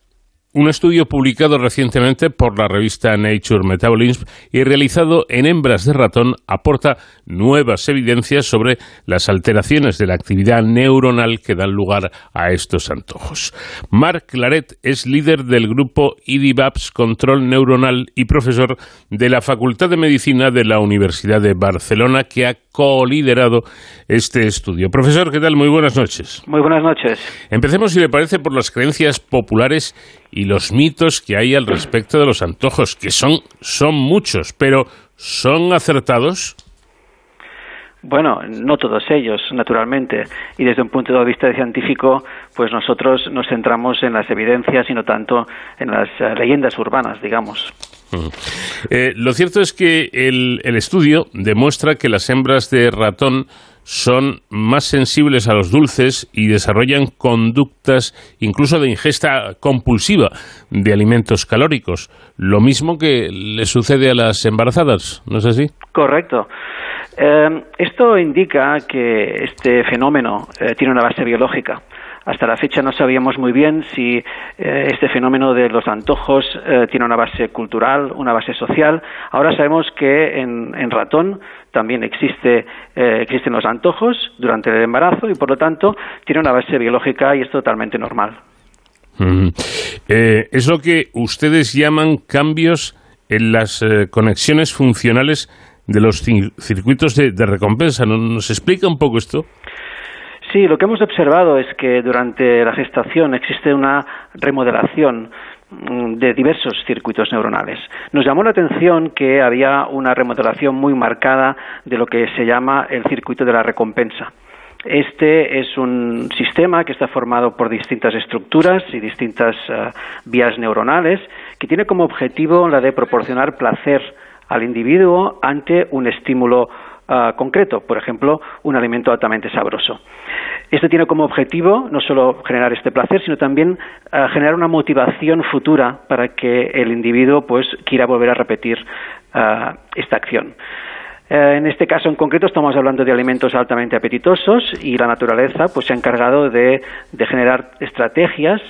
un estudio publicado recientemente por la revista Nature Metabolism y realizado en hembras de ratón aporta nuevas evidencias sobre las alteraciones de la actividad neuronal que dan lugar a estos antojos. Marc Claret es líder del grupo IDIVAPS Control Neuronal y profesor de la Facultad de Medicina de la Universidad de Barcelona que ha co-liderado este estudio. Profesor, ¿qué tal? Muy buenas noches. Muy buenas noches. Empecemos, si le parece, por las creencias populares y los mitos que hay al respecto de los antojos, que son, son muchos, pero ¿son acertados? Bueno, no todos ellos, naturalmente. Y desde un punto de vista científico, pues nosotros nos centramos en las evidencias y no tanto en las eh, leyendas urbanas, digamos. Eh, lo cierto es que el, el estudio demuestra que las hembras de ratón son más sensibles a los dulces y desarrollan conductas incluso de ingesta compulsiva de alimentos calóricos, lo mismo que le sucede a las embarazadas, ¿no es así? Correcto. Eh, esto indica que este fenómeno eh, tiene una base biológica. Hasta la fecha no sabíamos muy bien si eh, este fenómeno de los antojos eh, tiene una base cultural, una base social. Ahora sabemos que en, ratón también existe, eh, existen los antojos durante el embarazo y por lo tanto tiene una base biológica y es totalmente normal. Mm. Es lo que ustedes llaman cambios en las conexiones funcionales de los cir- circuitos de, de recompensa. ¿No- ¿Nos explica un poco esto? Sí, lo que hemos observado es que durante la gestación existe una remodelación mm, de diversos circuitos neuronales. Nos llamó la atención que había una remodelación muy marcada de lo que se llama el circuito de la recompensa. Este es un sistema que está formado por distintas estructuras y distintas eh, vías neuronales que tiene como objetivo la de proporcionar placer al individuo ante un estímulo ah, concreto, por ejemplo, un alimento altamente sabroso. Esto tiene como objetivo no solo generar este placer, sino también ah, generar una motivación futura para que el individuo pues quiera volver a repetir ah, esta acción. Eh, en este caso en concreto estamos hablando de alimentos altamente apetitosos y la naturaleza pues se ha encargado de, de generar estrategias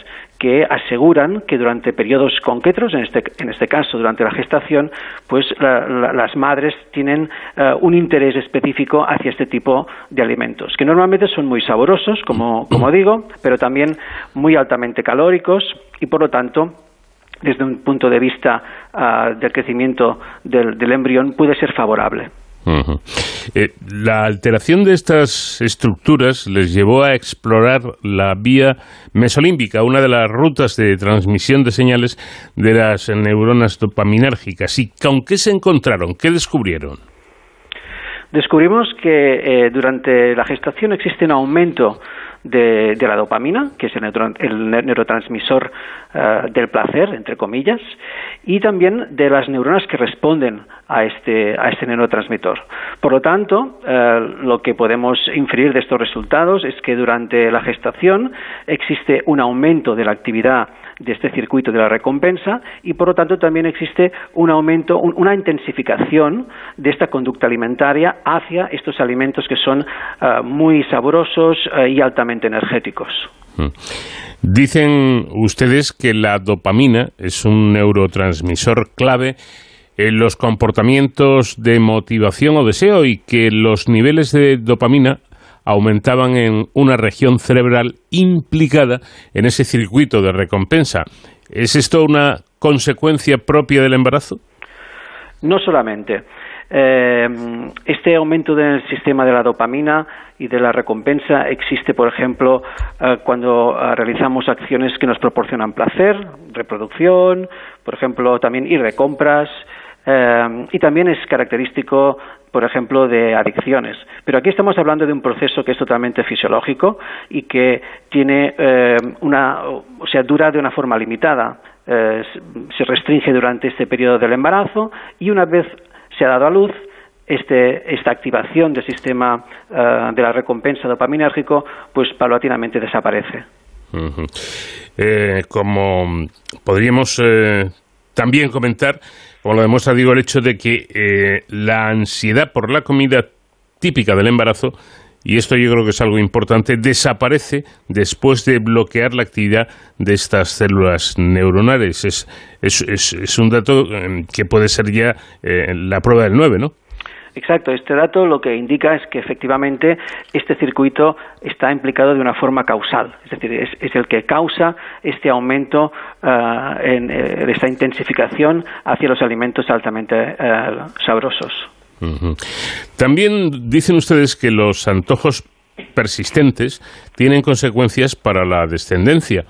que aseguran que durante periodos concretos, en este, en este caso durante la gestación, pues la- la- las madres tienen eh, un interés específico hacia este tipo de alimentos, que normalmente son muy sabrosos, como, como digo, pero también muy altamente calóricos y por lo tanto desde un punto de vista ah, del crecimiento del embrión puede ser favorable. Eh, la alteración de estas estructuras les llevó a explorar la vía mesolímbica, una de las rutas de transmisión de señales de las neuronas dopaminérgicas. ¿Y con qué se encontraron? ¿Qué descubrieron? Descubrimos que eh, durante la gestación existe un aumento de, de la dopamina, que es el, el ne- neurotransmisor eh, del placer, entre comillas, y también de las neuronas que responden a este, a este neurotransmisor. Por lo tanto, eh, lo que podemos inferir de estos resultados es que durante la gestación existe un aumento de la actividad de este circuito de la recompensa y por lo tanto también existe un aumento, un- una intensificación de esta conducta alimentaria hacia estos alimentos que son ah, muy sabrosos ah, y altamente energéticos. Mm. Dicen ustedes que la dopamina es un neurotransmisor clave en los comportamientos de motivación o deseo y que los niveles de dopamina aumentaban en una región cerebral implicada en ese circuito de recompensa. ¿Es esto una consecuencia propia del embarazo? No solamente. Eh, este aumento del sistema de la dopamina y de la recompensa existe, por ejemplo, eh, cuando eh, realizamos acciones que nos proporcionan placer, reproducción, por ejemplo, también ir de compras, y también es característico, por ejemplo, de adicciones. Pero aquí estamos hablando de un proceso que es totalmente fisiológico y que tiene eh, una, o sea, dura de una forma limitada. Eh, se restringe durante este periodo del embarazo y una vez se ha dado a luz, este, esta activación del sistema eh, de la recompensa dopaminérgico, pues paulatinamente desaparece. Como podríamos también comentar, como lo demuestra digo, el hecho de que eh, la ansiedad por la comida típica del embarazo, y esto yo creo que es algo importante, desaparece después de bloquear la actividad de estas células neuronales. Es, es, es- un dato eh, que puede ser ya eh, la prueba del 9, ¿no? Exacto, este dato lo que indica es que efectivamente este circuito está implicado de una forma causal, es decir, es, el que causa este aumento ah, en, eh, esta intensificación hacia los alimentos altamente eh, sabrosos. También dicen ustedes que los antojos persistentes tienen consecuencias para la descendencia.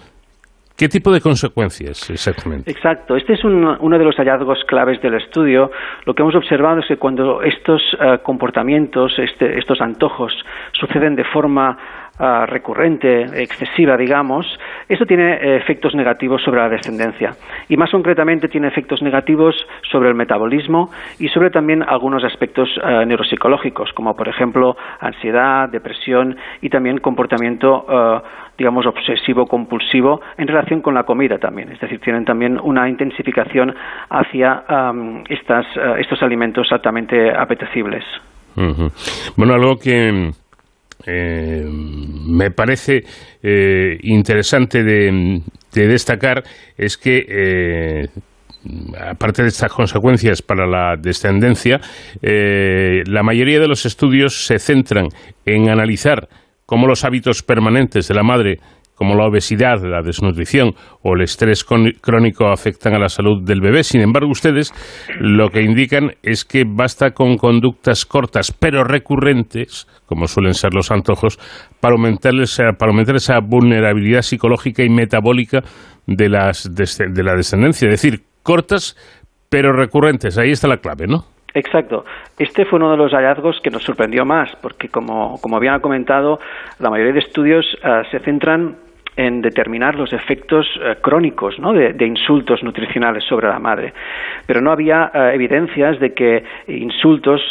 ¿Qué tipo de consecuencias exactamente? Exacto, este es un- uno de los hallazgos claves del estudio. Lo que hemos observado es que cuando estos eh, comportamientos, este- estos antojos, suceden de forma ah, recurrente, excesiva, digamos, esto tiene eh, efectos negativos sobre la descendencia. Y más concretamente tiene efectos negativos sobre el metabolismo y sobre también algunos aspectos eh, neuropsicológicos, como por ejemplo ansiedad, depresión y también comportamiento, eh, digamos, obsesivo-compulsivo en relación con la comida también. Es decir, tienen también una intensificación hacia estas, eh, estos alimentos altamente apetecibles. Bueno, algo que eh, me parece eh, interesante de, de destacar es que, aparte de estas consecuencias para la descendencia, eh, la mayoría de los estudios se centran en analizar cómo los hábitos permanentes de la madre como la obesidad, la desnutrición o el estrés crónico afectan a la salud del bebé. Sin embargo, ustedes lo que indican es que basta con conductas cortas pero recurrentes, como suelen ser los antojos, para aumentar esa, para aumentar esa vulnerabilidad psicológica y metabólica de, las, de la descendencia. Es decir, cortas pero recurrentes. Ahí está la clave, ¿no? Exacto. Este fue uno de los hallazgos que nos sorprendió más, porque como, como habían comentado, la mayoría de estudios eh, se centran en determinar los efectos eh, crónicos ¿no? de, insultos nutricionales sobre la madre. Pero no había eh, evidencias de que insultos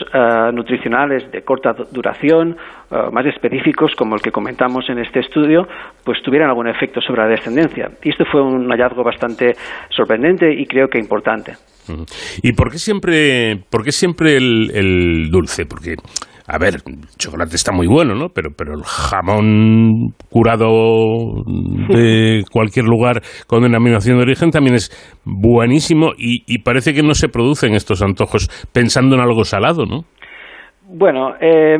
nutricionales de corta du- duración, más específicos, como el que comentamos en este estudio, pues tuvieran algún efecto sobre la descendencia. Y esto fue un hallazgo bastante sorprendente y creo que importante. ¿Y por qué siempre, por qué siempre el, el dulce? Porque, a ver, el chocolate está muy bueno, ¿no? Pero, pero el jamón curado de [laughs] cualquier lugar con denominación de origen también es buenísimo y, y parece que no se producen estos antojos pensando en algo salado, ¿no? Bueno, eh,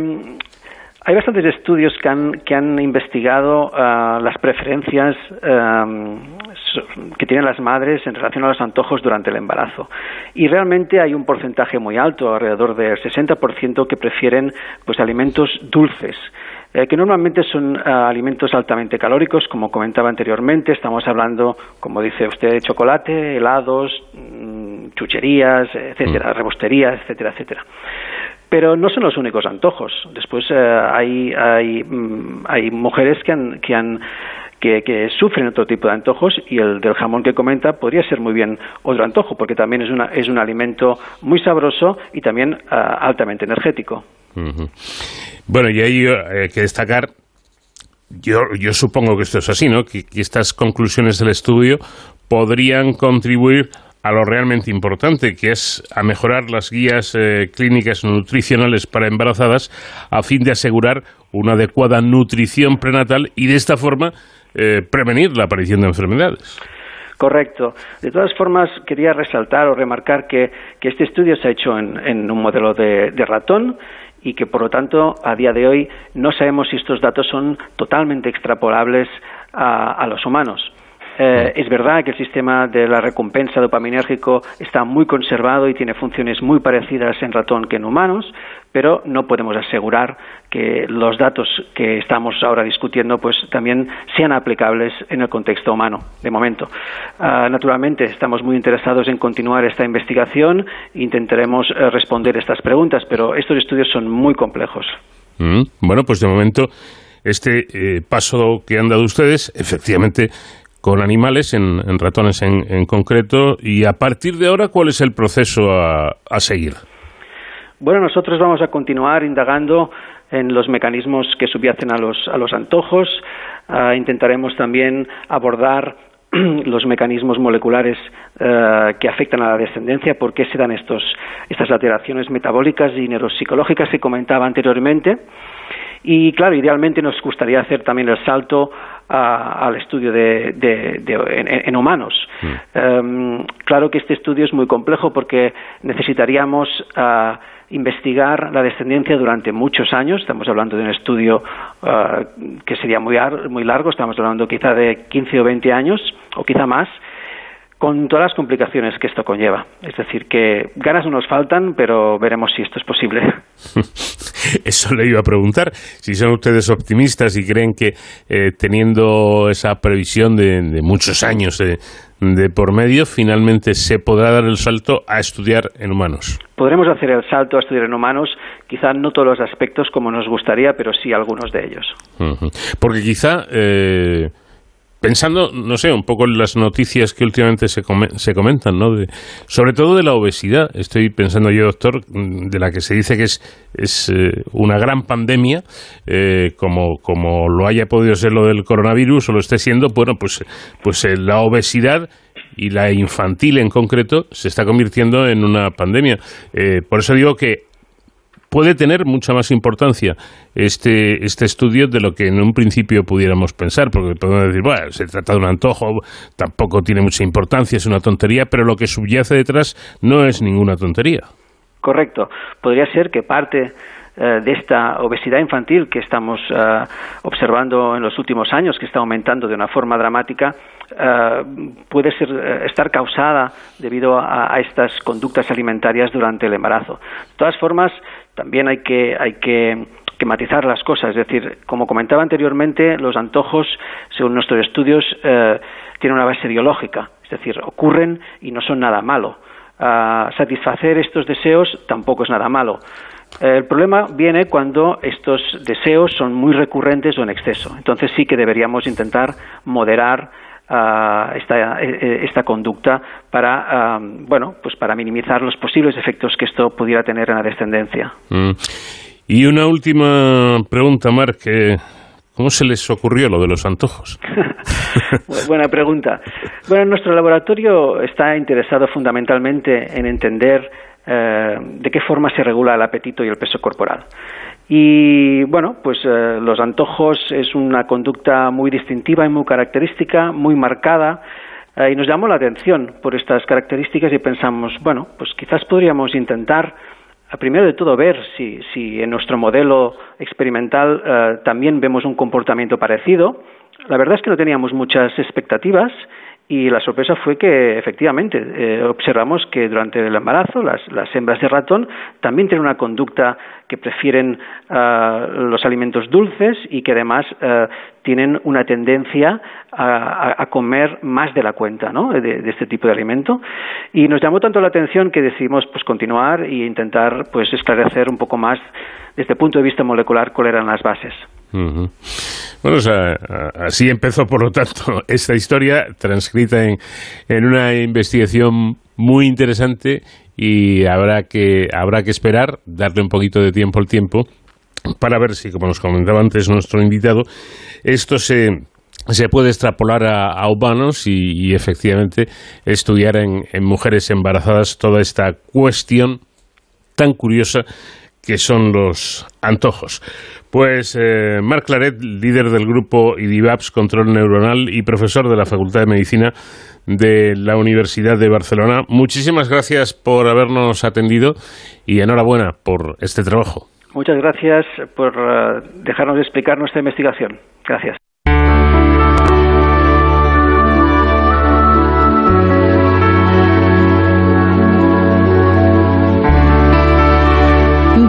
hay bastantes estudios que han, que han investigado ah, las preferencias so- que tienen las madres en relación a los antojos durante el embarazo. Y realmente hay un porcentaje muy alto, alrededor del 60%, que prefieren pues, alimentos dulces. eh, que normalmente son ah, alimentos altamente calóricos, como comentaba anteriormente. Estamos hablando, como dice usted, de chocolate, helados, mm, chucherías, etcétera, rebosterías, etcétera, etcétera. Pero no son los únicos antojos. Después eh, hay, hay, mm, hay mujeres que han, que han que, sufren otro tipo de antojos y el del jamón que comenta podría ser muy bien otro antojo porque también es, una, es un alimento muy sabroso y también ah, altamente energético. Bueno, y eh, hay que destacar, yo, yo supongo que esto es así, ¿no? Que, que estas conclusiones del estudio podrían contribuir a lo realmente importante, que es a mejorar las guías eh, clínicas nutricionales para embarazadas a fin de asegurar una adecuada nutrición prenatal y de esta forma eh, prevenir la aparición de enfermedades. Correcto. De todas formas, quería resaltar o remarcar que, que este estudio se ha hecho en, en un modelo de, de ratón y que, por lo tanto, a día de hoy no sabemos si estos datos son totalmente extrapolables a, a los humanos. Eh, es verdad que el sistema de la recompensa dopaminérgico está muy conservado y tiene funciones muy parecidas en ratón que en humanos, pero no podemos asegurar que los datos que estamos ahora discutiendo pues también sean aplicables en el contexto humano de momento. Ah, naturalmente estamos muy interesados en continuar esta investigación intentaremos eh, responder estas preguntas, pero estos estudios son muy complejos. Mm, bueno, pues de momento este eh, paso que han dado ustedes, efectivamente, con animales, en, ratones en, concreto, y a partir de ahora, ¿cuál es el proceso a, seguir? Bueno, nosotros vamos a continuar indagando en los mecanismos que subyacen a los, a los antojos. Uh, intentaremos también abordar [clears throat] los mecanismos moleculares uh, que afectan a la descendencia, por qué se dan estos, estas alteraciones metabólicas y neuropsicológicas que comentaba anteriormente. Y claro, idealmente nos gustaría hacer también el salto a, al estudio de, de, de en, en, humanos. Mm. Um, claro que este estudio es muy complejo porque necesitaríamos uh, investigar la descendencia durante muchos años. Estamos hablando de un estudio uh, que sería muy, muy largo, estamos hablando quizá de 15 o 20 años, o quizá más con todas las complicaciones que esto conlleva. Es decir, que ganas no nos faltan, pero veremos si esto es posible. [laughs] Eso le iba a preguntar. Si son ustedes optimistas y creen que eh, teniendo esa previsión de, de muchos años de, de, por medio, finalmente se podrá dar el salto a estudiar en humanos. Podremos hacer el salto a estudiar en humanos, quizá no todos los aspectos como nos gustaría, pero sí algunos de ellos. Uh -huh. Porque quizá. Eh pensando, no sé, un poco en las noticias que últimamente se, com se comentan, ¿no? De, sobre todo de la obesidad. Estoy pensando yo, doctor, de la que se dice que es, es eh, una gran pandemia, eh, como, como lo haya podido ser lo del coronavirus o lo esté siendo, bueno, pues, pues eh, la obesidad y la infantil en concreto se está convirtiendo en una pandemia. Eh, por eso digo que puede tener mucha más importancia este, este estudio de lo que en un principio pudiéramos pensar, porque podemos decir, bueno, se trata de un antojo, tampoco tiene mucha importancia, es una tontería, pero lo que subyace detrás no es ninguna tontería. Correcto. Podría ser que parte eh, de esta obesidad infantil que estamos uh, observando en los últimos años, que está aumentando de una forma dramática, uh, puede ser, estar causada debido a, a, estas conductas alimentarias durante el embarazo. De todas formas, también hay que, hay que, matizar las cosas. Es decir, como comentaba anteriormente, los antojos, según nuestros estudios, tienen una base biológica. Es decir, ocurren y no son nada malo. satisfacer estos deseos tampoco es nada malo. El problema viene cuando estos deseos son muy recurrentes o en exceso. Entonces sí que deberíamos intentar moderar uh, esta, esta, conducta para, bueno, pues para minimizar los posibles efectos que esto pudiera tener en la descendencia. Mm. Y una última pregunta, Marc. ¿Cómo se les ocurrió lo de los antojos? [laughs] Buena pregunta. Bueno, nuestro laboratorio está interesado fundamentalmente en entender eh, de qué forma se regula el apetito y el peso corporal. Y bueno, pues eh, los antojos es una conducta muy distintiva y muy característica, muy marcada, eh, y nos llamó la atención por estas características y pensamos, bueno, pues quizás podríamos intentar, eh, primero de todo, ver si, si en nuestro modelo experimental eh, también vemos un comportamiento parecido. La verdad es que no teníamos muchas expectativas y la sorpresa fue que efectivamente eh, observamos que durante el embarazo las, hembras de ratón también tienen una conducta que prefieren uh, los alimentos dulces y que además uh, tienen una tendencia a, comer más de la cuenta ¿no? de, de, este tipo de alimento y nos llamó tanto la atención que decidimos pues continuar e intentar pues esclarecer un poco más desde el punto de vista molecular cuáles eran las bases. Uh. Bueno, o sea, así empezó, por lo tanto, [laughs] esta historia transcrita en, en, una investigación muy interesante y habrá que, habrá que esperar, darle un poquito de tiempo al tiempo, para ver si, como nos comentaba antes nuestro invitado, esto se, se puede extrapolar a, a humanos y, y, efectivamente estudiar en, en mujeres embarazadas toda esta cuestión tan curiosa que son los antojos. Pues eh, Marc Claret, líder del grupo IDIVAPS Control Neuronal y profesor de la Facultad de Medicina de la Universidad de Barcelona, muchísimas gracias por habernos atendido y enhorabuena por este trabajo. Muchas gracias por uh, dejarnos explicar nuestra investigación. Gracias.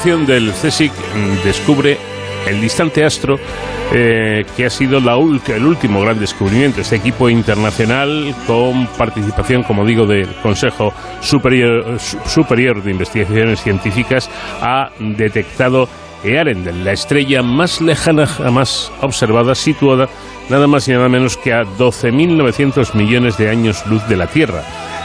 participación del CSIC mm, descubre el distante astro eh, que ha sido la el último gran descubrimiento. Este equipo internacional con participación, como digo, del Consejo Superior, Su- Superior de Investigaciones Científicas ha detectado Earendel, la estrella más lejana jamás observada, situada nada más y nada menos que a 12.900 millones de años luz de la Tierra.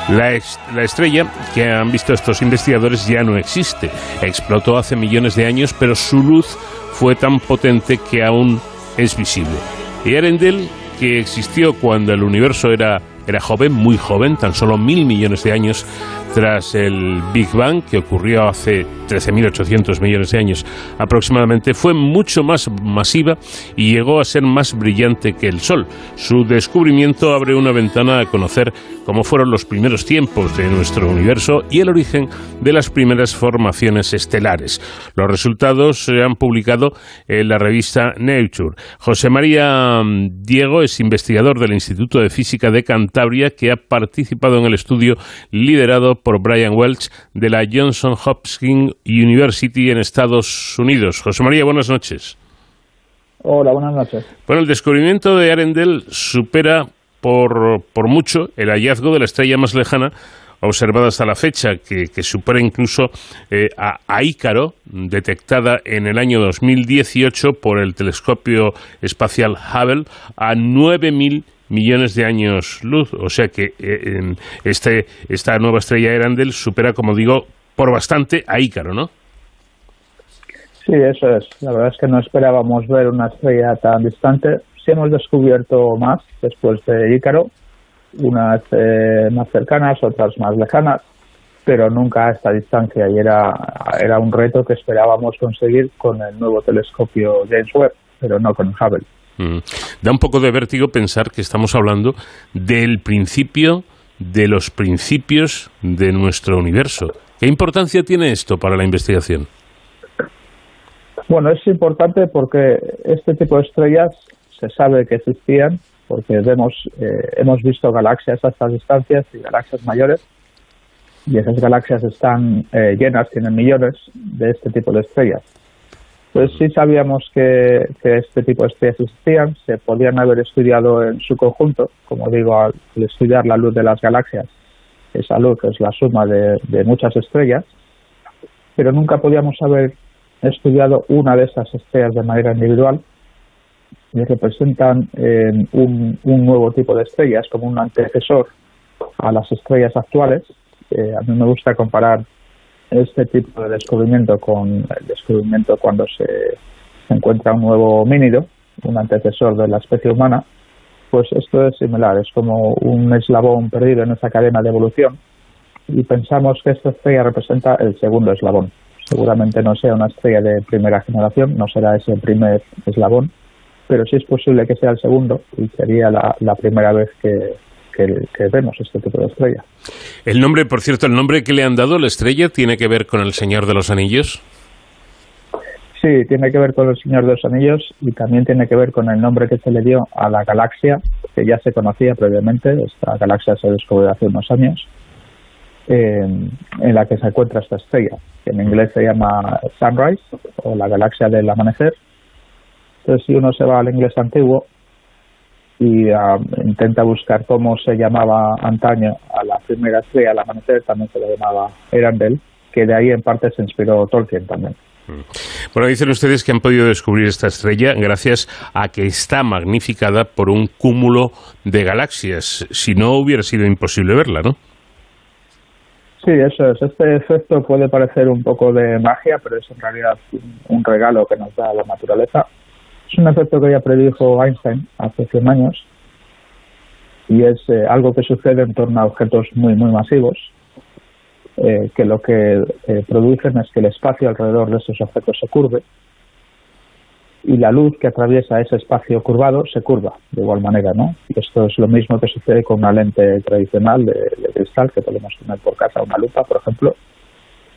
La, es- la estrella que han visto estos investigadores ya no existe. Explotó hace millones de años, pero su luz fue tan potente que aún es visible. Y Arendel, que existió cuando el universo era, era joven, muy joven, tan solo mil millones de años tras el Big Bang, que ocurrió hace 13.800 millones de años aproximadamente, fue mucho más masiva y llegó a ser más brillante que el Sol. Su descubrimiento abre una ventana a conocer cómo fueron los primeros tiempos de nuestro universo y el origen de las primeras formaciones estelares. Los resultados se han publicado en la revista Nature. José María mm, Diego es investigador del Instituto de Física de Cantabria que ha participado en el estudio liderado por Brian Welch de la Johnson Hopkins University en Estados Unidos. José María, buenas noches. Hola, buenas noches. Bueno, el descubrimiento de Arendel supera por, por mucho el hallazgo de la estrella más lejana observada hasta la fecha, que, que supera incluso eh, a, a Ícaro, detectada en el año 2018 por el telescopio espacial Hubble, a 9.000 millones de años luz. O sea que eh, este, esta nueva estrella Arendel supera, como digo, por bastante a Ícaro, ¿no? Sí, eso es. La verdad es que no esperábamos ver una estrella tan distante. Sí hemos descubierto más después de Ícaro, unas eh, más cercanas, otras más lejanas, pero nunca a esta distancia y era, era un reto que esperábamos conseguir con el nuevo telescopio James Webb, pero no con Hubble. Mm. Da un poco de vértigo pensar que estamos hablando del principio de los principios de nuestro universo. ¿Qué importancia tiene esto para la investigación? Bueno, es importante porque este tipo de estrellas se sabe que existían porque vemos, eh, hemos visto galaxias a estas distancias y galaxias mayores, y esas galaxias están eh, llenas, tienen millones de este tipo de estrellas. Entonces sí sabíamos que, este tipo de estrellas existían, se podían haber estudiado en su conjunto, como digo, al, estudiar la luz de las galaxias, esa luz es la suma de, muchas estrellas, pero nunca podíamos haber estudiado una de esas estrellas de manera individual y representan un, un, nuevo tipo de estrellas como un antecesor a las estrellas actuales. Eh, a mí me gusta comparar este tipo de descubrimiento con el descubrimiento cuando se, encuentra un nuevo homínido, un antecesor de la especie humana. Pues esto es similar, es como un eslabón perdido en esa cadena de evolución y pensamos que esta estrella representa el segundo eslabón. Seguramente no sea una estrella de primera generación, no será ese primer eslabón, pero sí es posible que sea el segundo y sería la, la primera vez que, que, que, vemos este tipo de estrella. El nombre, por cierto, el nombre que le han dado la estrella tiene que ver con el Señor de los Anillos. Sí, tiene que ver con el Señor de los Anillos y también tiene que ver con el nombre que se le dio a la galaxia que ya se conocía previamente. Esta galaxia se descubrió hace unos años eh, en la que se encuentra esta estrella, que en inglés se llama Sunrise o la galaxia del amanecer. Entonces, si uno se va al inglés antiguo y uh, intenta buscar cómo se llamaba antaño a la primera estrella al amanecer, también se le llamaba Erandel, que de ahí en parte se inspiró Tolkien también. Bueno, dicen ustedes que han podido descubrir esta estrella gracias a que está magnificada por un cúmulo de galaxias. Si no, hubiera sido imposible verla, ¿no? Sí, eso es. Este efecto puede parecer un poco de magia, pero es en realidad un regalo que nos da la naturaleza. Es un efecto que ya predijo Einstein hace 100 años y es eh, algo que sucede en torno a objetos muy, muy masivos, eh, que lo que eh, producen es que el espacio alrededor de esos objetos se curve y la luz que atraviesa ese espacio curvado se curva de igual manera, ¿no? Esto es lo mismo que sucede con una lente tradicional de, de, cristal que podemos tener por casa, una lupa, por ejemplo,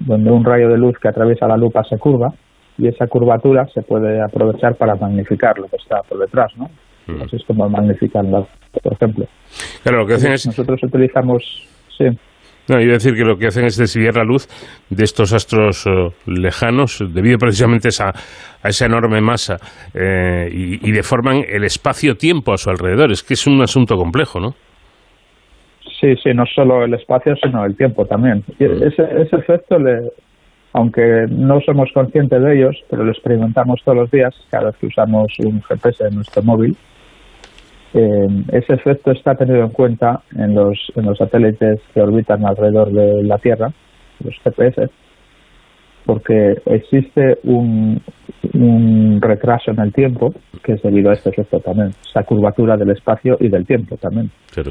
donde un rayo de luz que atraviesa la lupa se curva y esa curvatura se puede aprovechar para magnificar lo que está por detrás, ¿no? Mm. Así es como magnifican las, por ejemplo. Claro, lo que hacen es... Nosotros utilizamos... Sí. No, iba a decir que lo que hacen es desviar la luz de estos astros uh, lejanos debido precisamente a esa, a esa enorme masa eh, y, y, deforman el espacio-tiempo a su alrededor. Es que es un asunto complejo, ¿no? Sí, sí, no solo el espacio, sino el tiempo también. Y ese, ese efecto, le, aunque no somos conscientes de ellos, pero lo experimentamos todos los días cada vez que usamos un GPS en nuestro móvil, eh, ese efecto está tenido en cuenta en los, en los satélites que orbitan alrededor de la Tierra, los GPS, porque existe un, un retraso en el tiempo que es debido a este efecto también, esa curvatura del espacio y del tiempo también. Claro.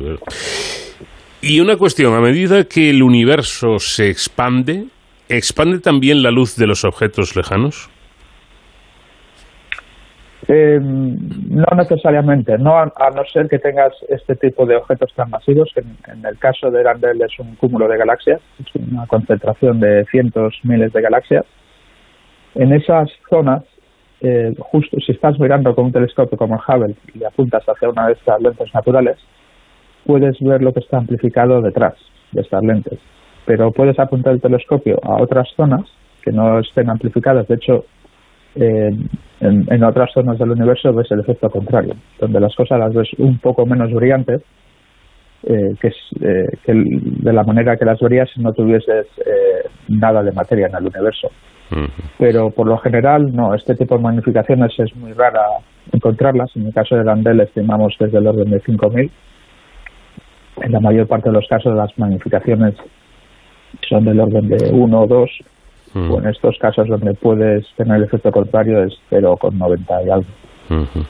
Y una cuestión, a medida que el universo se expande, ¿expande también la luz de los objetos lejanos? Eh, no necesariamente, no a, no ser que tengas este tipo de objetos tan masivos, que en, en, el caso de Randall es un cúmulo de galaxias, es una concentración de cientos, miles de galaxias. En esas zonas, eh, justo si estás mirando con un telescopio como el Hubble y apuntas hacia una de estas lentes naturales, puedes ver lo que está amplificado detrás de estas lentes. Pero puedes apuntar el telescopio a otras zonas que no estén amplificadas. De hecho, eh, en, en, otras zonas del universo ves el efecto contrario, donde las cosas las ves un poco menos brillantes, eh, que, es, eh, que de la manera que las verías si no tuvieses eh, nada de materia en el universo. Uh -huh. Pero por lo general, no, este tipo de magnificaciones es muy rara encontrarlas. En el caso de Landel estimamos que es del orden de 5.000. En la mayor parte de los casos las magnificaciones son del orden de 1 o 2 Uh -huh. o en estos casos donde puedes tener el efecto contrario es 0,90 y algo. Uh -huh.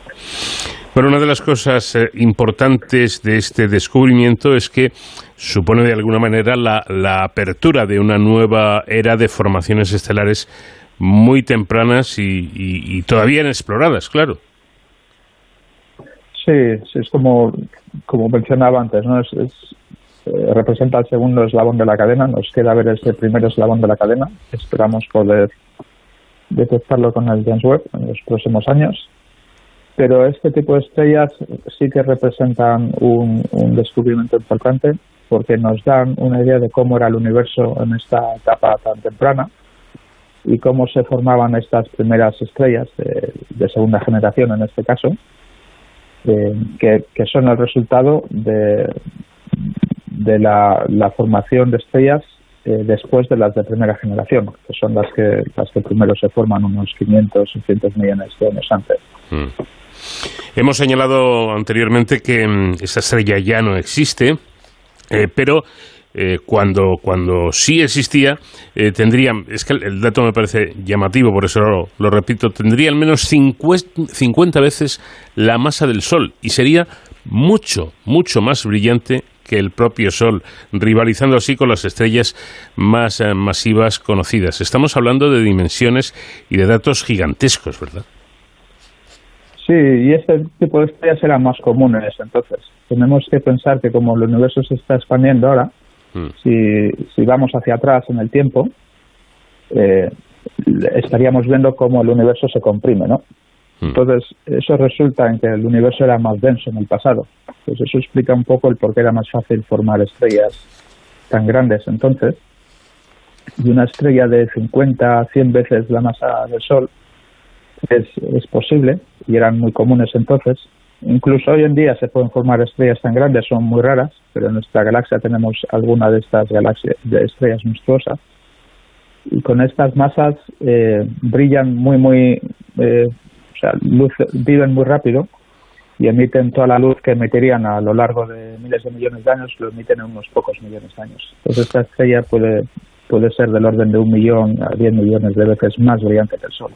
Bueno, una de las cosas eh, importantes de este descubrimiento es que supone de alguna manera la, la, apertura de una nueva era de formaciones estelares muy tempranas y, y, y todavía inexploradas, claro. Sí, sí, es como, como mencionaba antes, ¿no? Es, es eh, representa el segundo eslabón de la cadena. Nos queda ver ese primer eslabón de la cadena. Esperamos poder detectarlo con el James Webb en los próximos años. Pero este tipo de estrellas sí que representan un, descubrimiento importante porque nos dan una idea de cómo era el universo en esta etapa tan temprana y cómo se formaban estas primeras estrellas de, de segunda generación en este caso, eh, que, que son el resultado de, de la, la formación de estrellas eh, después de las de primera generación, que son las que, las que primero se forman unos 500 o 600 millones de años antes. Mm. Hemos señalado anteriormente que mm, esa estrella ya no existe, eh, pero eh, cuando, cuando sí existía, eh, tendría, es que el, el dato me parece llamativo, por eso lo, lo repito, tendría al menos 50, 50 veces la masa del Sol y sería mucho, mucho más brillante que el propio Sol, rivalizando así con las estrellas más eh, masivas conocidas. Estamos hablando de dimensiones y de datos gigantescos, ¿verdad? Sí, y este tipo de estrellas eran más comunes entonces. Tenemos que pensar que como el universo se está expandiendo ahora, si, si vamos hacia atrás en el tiempo, eh, estaríamos viendo cómo el universo se comprime, ¿no? Entonces, eso resulta en que el universo era más denso en el pasado. Pues eso explica un poco el por qué era más fácil formar estrellas tan grandes entonces. Y una estrella de 50 a 100 veces la masa del Sol es, es posible y eran muy comunes entonces. Incluso hoy en día se pueden formar estrellas tan grandes, son muy raras, pero en nuestra galaxia tenemos alguna de estas galaxias de estrellas monstruosas. Y con estas masas eh, brillan muy, muy, eh, o sea, luz, viven muy rápido y emiten toda la luz que emitirían a lo largo de miles de millones de años, lo emiten en unos pocos millones de años. Entonces esta estrella puede, puede ser del orden de un millón a diez millones de veces más brillante que el Sol.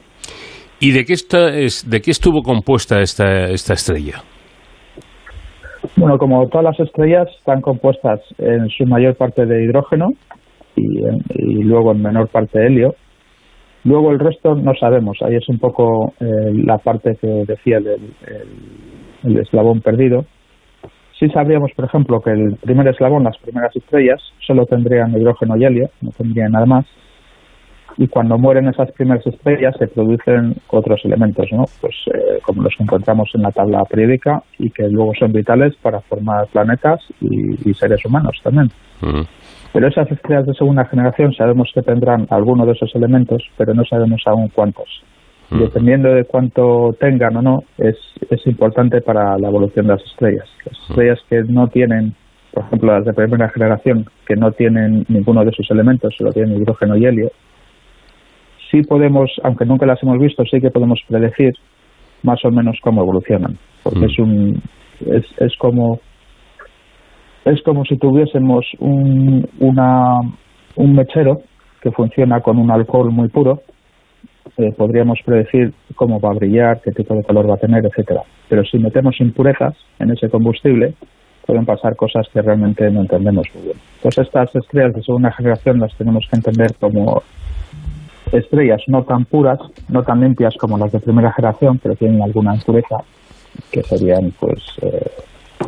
¿Y de qué, está, es, de qué estuvo compuesta esta, esta estrella? Bueno, como todas las estrellas, están compuestas en su mayor parte de hidrógeno y, en- y luego en menor parte de helio. Luego el resto no sabemos. Ahí es un poco eh, la parte que decía del el, eslabón perdido. Sí sabríamos, por ejemplo, que el primer eslabón, las primeras estrellas, solo tendrían hidrógeno y helio, no tendrían nada más. Y cuando mueren esas primeras estrellas se producen otros elementos, ¿no? Pues eh, como los que encontramos en la tabla periódica y que luego son vitales para formar planetas y, y seres humanos también. Pero esas estrellas de segunda generación sabemos que tendrán alguno de esos elementos, pero no sabemos aún cuántos. Y dependiendo de cuánto tengan o no, es, es importante para la evolución de las estrellas. Las estrellas que no tienen, por ejemplo, las de primera generación, que no tienen ninguno de esos elementos, solo tienen hidrógeno y helio, sí podemos, aunque nunca las hemos visto, sí que podemos predecir más o menos cómo evolucionan. Porque es un es, es como es como si tuviésemos un, una, un mechero que funciona con un alcohol muy puro, eh, podríamos predecir cómo va a brillar, qué tipo de color va a tener, etcétera. Pero si metemos impurezas en ese combustible, pueden pasar cosas que realmente no entendemos muy bien. Pues estas estrellas de segunda generación las tenemos que entender como estrellas no tan puras, no tan limpias como las de primera generación, pero tienen alguna impureza, que serían pues eh,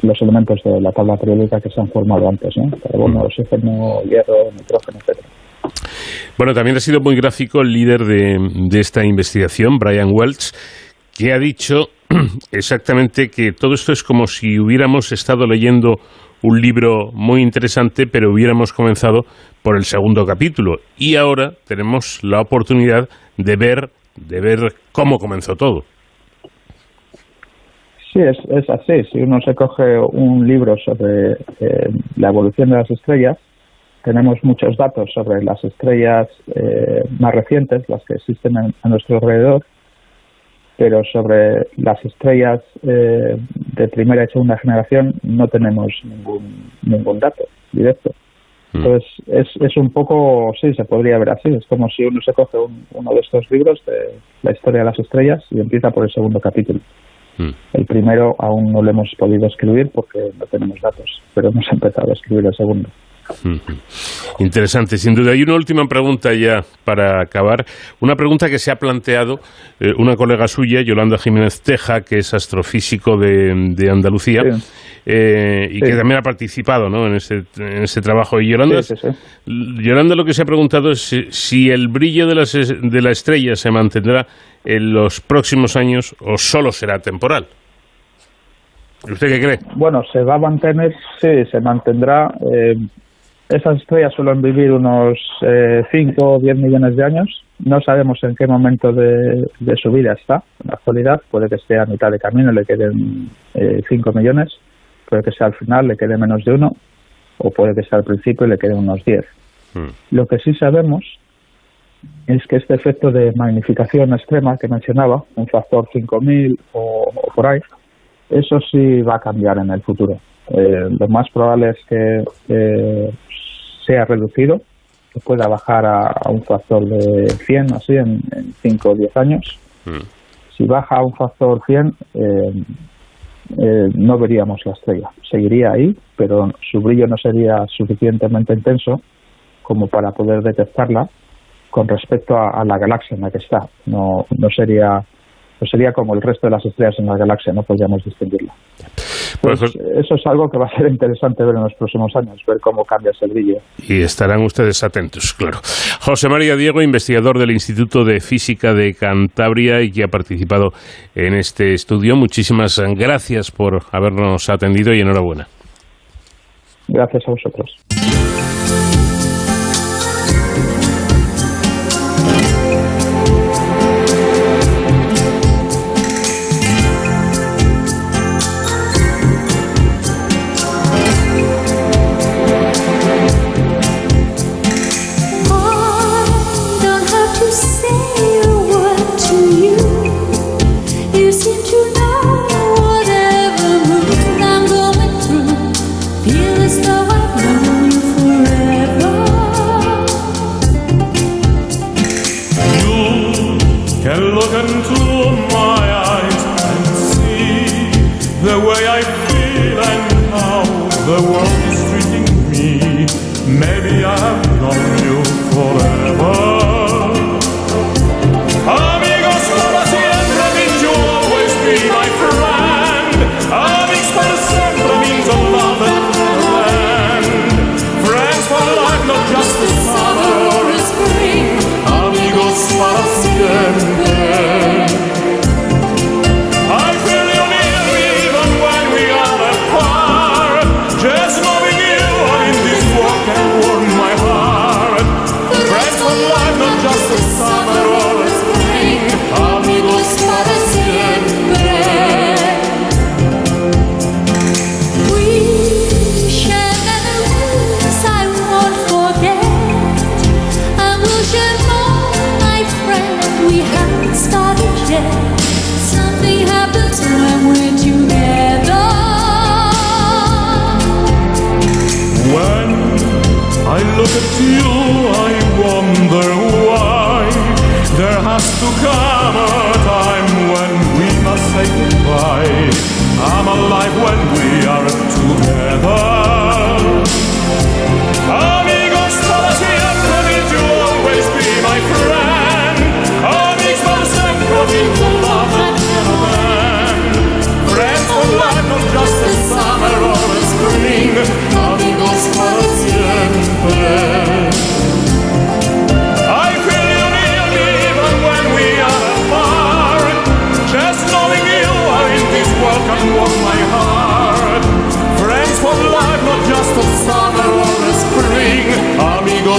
los elementos de la tabla periódica que se han formado antes, ¿no? Carbono, oxígeno, hierro, nitrógeno, etcétera. Bueno, también ha sido muy gráfico el líder de, de esta investigación, Brian Welch, que ha dicho [clears throat] exactamente que todo esto es como si hubiéramos estado leyendo un libro muy interesante, pero hubiéramos comenzado por el segundo capítulo. Y ahora tenemos la oportunidad de ver, de ver cómo comenzó todo. Sí, es, es así. Si uno se coge un libro sobre eh, la evolución de las estrellas, tenemos muchos datos sobre las estrellas eh, más recientes, las que existen en- a nuestro alrededor, pero sobre las estrellas eh, de primera y segunda generación no tenemos ningún, ningún dato directo. Entonces, es, es un poco, sí, se podría ver así. Es como si uno se coge un- uno de estos libros de la historia de las estrellas y empieza por el segundo capítulo. El primero aún no lo hemos podido escribir porque no tenemos datos, pero hemos empezado a escribir el segundo. Interesante, sin duda. Y una última pregunta ya para acabar. Una pregunta que se ha planteado eh, una colega suya, Yolanda Jiménez Teja, que es astrofísico de, de Andalucía, eh, y Sí. que también ha participado ¿no? en, ese, en ese trabajo. Y Yolanda, Sí, Yolanda lo que se ha preguntado es si, si el brillo de, las de la estrella se mantendrá en los próximos años o solo será temporal. ¿Usted qué cree? Bueno, se va a mantener, sí, se mantendrá. eh, esas estrellas suelen vivir unos 5 o 10 millones de años. No sabemos en qué momento de, de su vida está. En la actualidad puede que esté a mitad de camino, le queden 5 millones. Puede que sea al final, le quede menos de uno. O puede que sea al principio y le queden unos 10. Lo que sí sabemos es que este efecto de magnificación extrema que mencionaba, un factor 5000 o, o por ahí, eso sí va a cambiar en el futuro. Eh, lo más probable es que eh, sea reducido, que pueda bajar a, a un factor de 100 así en, 5 o 10 años. Si baja a un factor 100, eh, eh, no veríamos la estrella. Seguiría ahí, pero su brillo no sería suficientemente intenso como para poder detectarla con respecto a, a la galaxia en la que está. No, no sería no sería como el resto de las estrellas en la galaxia, no podríamos distinguirla. Pues, eso es algo que va a ser interesante ver en los próximos años, ver cómo cambia ese brillo. Y estarán ustedes atentos, claro. José María Diego, investigador del Instituto de Física de Cantabria y que ha participado en este estudio. Muchísimas gracias por habernos atendido y enhorabuena. Gracias a vosotros.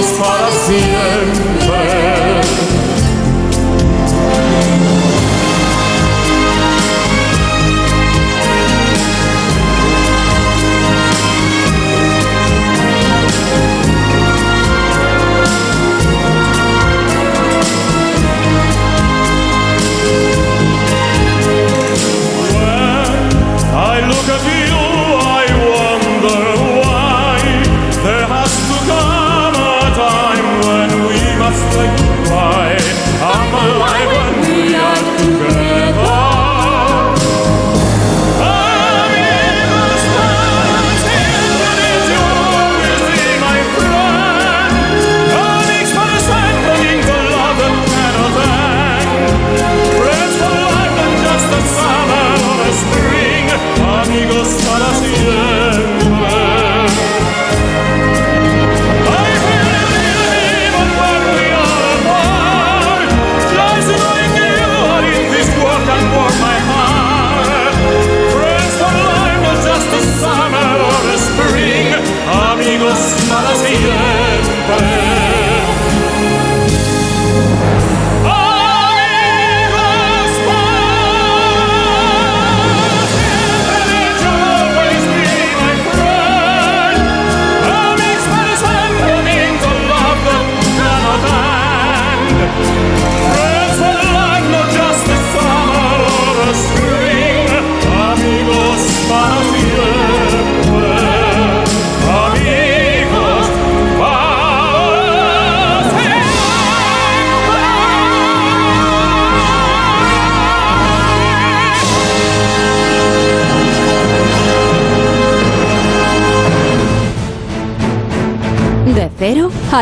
Amigos para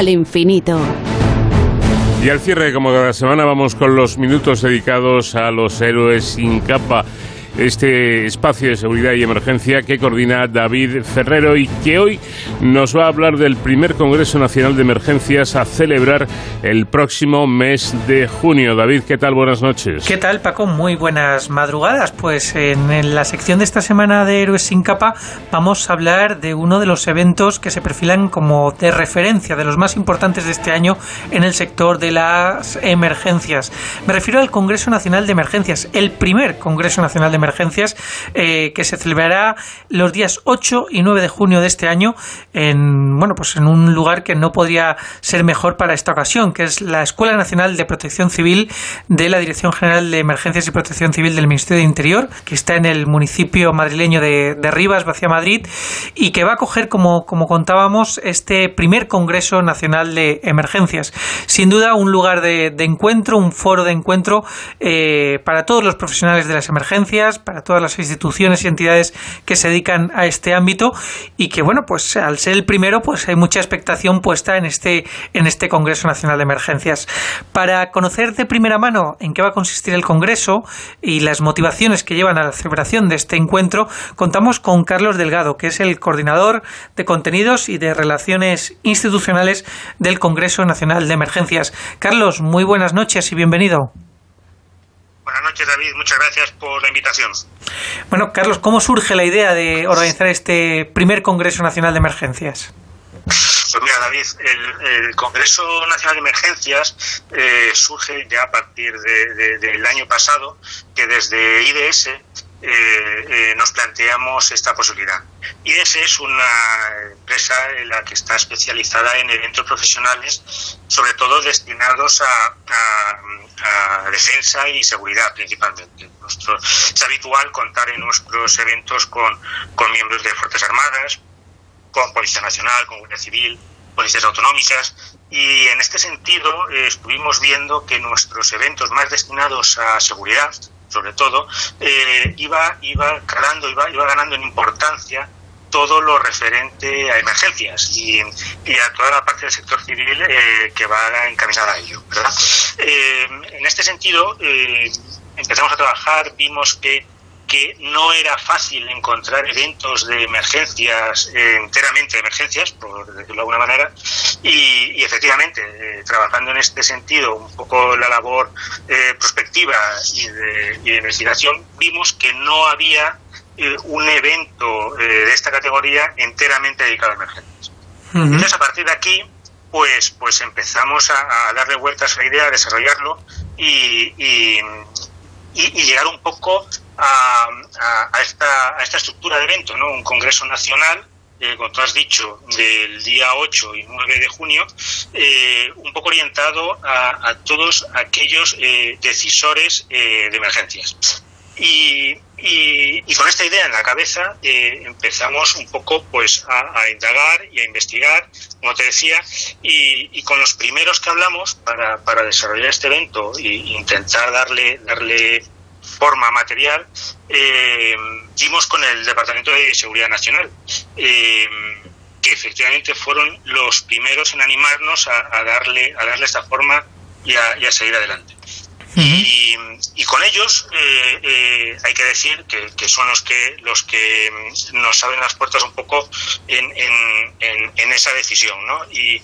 infinito. Y al cierre, como cada semana, vamos con los minutos dedicados a los héroes sin capa. Este espacio de seguridad y emergencia que coordina David Ferrero y que hoy nos va a hablar del primer Congreso Nacional de Emergencias a celebrar el próximo mes de junio. David, ¿qué tal? Buenas noches. ¿Qué tal, Paco? Muy buenas madrugadas. Pues en la sección de esta semana de Héroes sin capa vamos a hablar de uno de los eventos que se perfilan como de referencia, de los más importantes de este año en el sector de las emergencias. Me refiero al Congreso Nacional de Emergencias, el primer Congreso Nacional de Emergencias eh, que se celebrará los días 8 y 9 de junio de este año en, bueno, pues en un lugar que no podría ser mejor para esta ocasión, que es la Escuela Nacional de Protección Civil de la Dirección General de Emergencias y Protección Civil del Ministerio de Interior, que está en el municipio madrileño de, Rivas, hacia Madrid, y que va a acoger, como, como contábamos, este primer Congreso Nacional de Emergencias. Sin duda, un lugar de, de encuentro, un foro de encuentro eh, para todos los profesionales de las emergencias, para todas las instituciones y entidades que se dedican a este ámbito, y que, bueno, pues al ser el primero, pues hay mucha expectación puesta en este, en este Congreso Nacional de Emergencias. Para conocer de primera mano en qué va a consistir el Congreso y las motivaciones que llevan a la celebración de este encuentro, contamos con Carlos Delgado, que es el coordinador de contenidos y de relaciones institucionales del Congreso Nacional de Emergencias. Carlos, muy buenas noches y bienvenido. Buenas noches, David. Muchas gracias por la invitación. Bueno, Carlos, ¿cómo surge la idea de organizar este primer Congreso Nacional de Emergencias? Pues mira, David, el, Congreso Nacional de Emergencias eh, surge ya a partir de- de- del año pasado, que desde IDS eh, eh, nos planteamos esta posibilidad. IDS es una empresa en la que está especializada en eventos profesionales, sobre todo destinados a, defensa y seguridad principalmente. Es habitual contar en nuestros eventos con, con miembros de Fuerzas Armadas, con Policía Nacional, con Guardia Civil, policías autonómicas. Y en este sentido eh, estuvimos viendo que nuestros eventos más destinados a seguridad, sobre todo, eh, iba, iba calando, iba, iba ganando en importancia todo lo referente a emergencias y, a toda la parte del sector civil eh, que va encaminada a ello. ¿verdad? Eh, en este sentido, eh, empezamos a trabajar, vimos que que no era fácil encontrar eventos de emergencias, eh, enteramente de emergencias, por decirlo de alguna manera, y, y efectivamente, eh, trabajando en este sentido, un poco la labor eh, prospectiva y de, y de investigación, vimos que no había un evento de esta categoría enteramente dedicado a emergencias. Entonces, a partir de aquí, pues, pues empezamos a, a darle vueltas a la idea, a desarrollarlo y, y, y- llegar un poco a esta, a esta estructura de evento, ¿no? Un congreso nacional, eh, como tú has dicho, del día 8 y 9 de junio, eh, un poco orientado a, a todos aquellos eh, decisores eh, de emergencias. Y, con esta idea en la cabeza eh, empezamos un poco pues a, indagar y a investigar, como te decía, y, y con los primeros que hablamos para, para desarrollar este evento e intentar darle, darle forma material, eh, dimos con el Departamento de Seguridad Nacional, eh, que efectivamente fueron los primeros en animarnos a, a darle, a darle esta forma y a, y a seguir adelante. Y, y con ellos eh, eh, hay que decir que, que son los que los que mm, nos abren las puertas un poco en, en, en- esa decisión, ¿no? Y,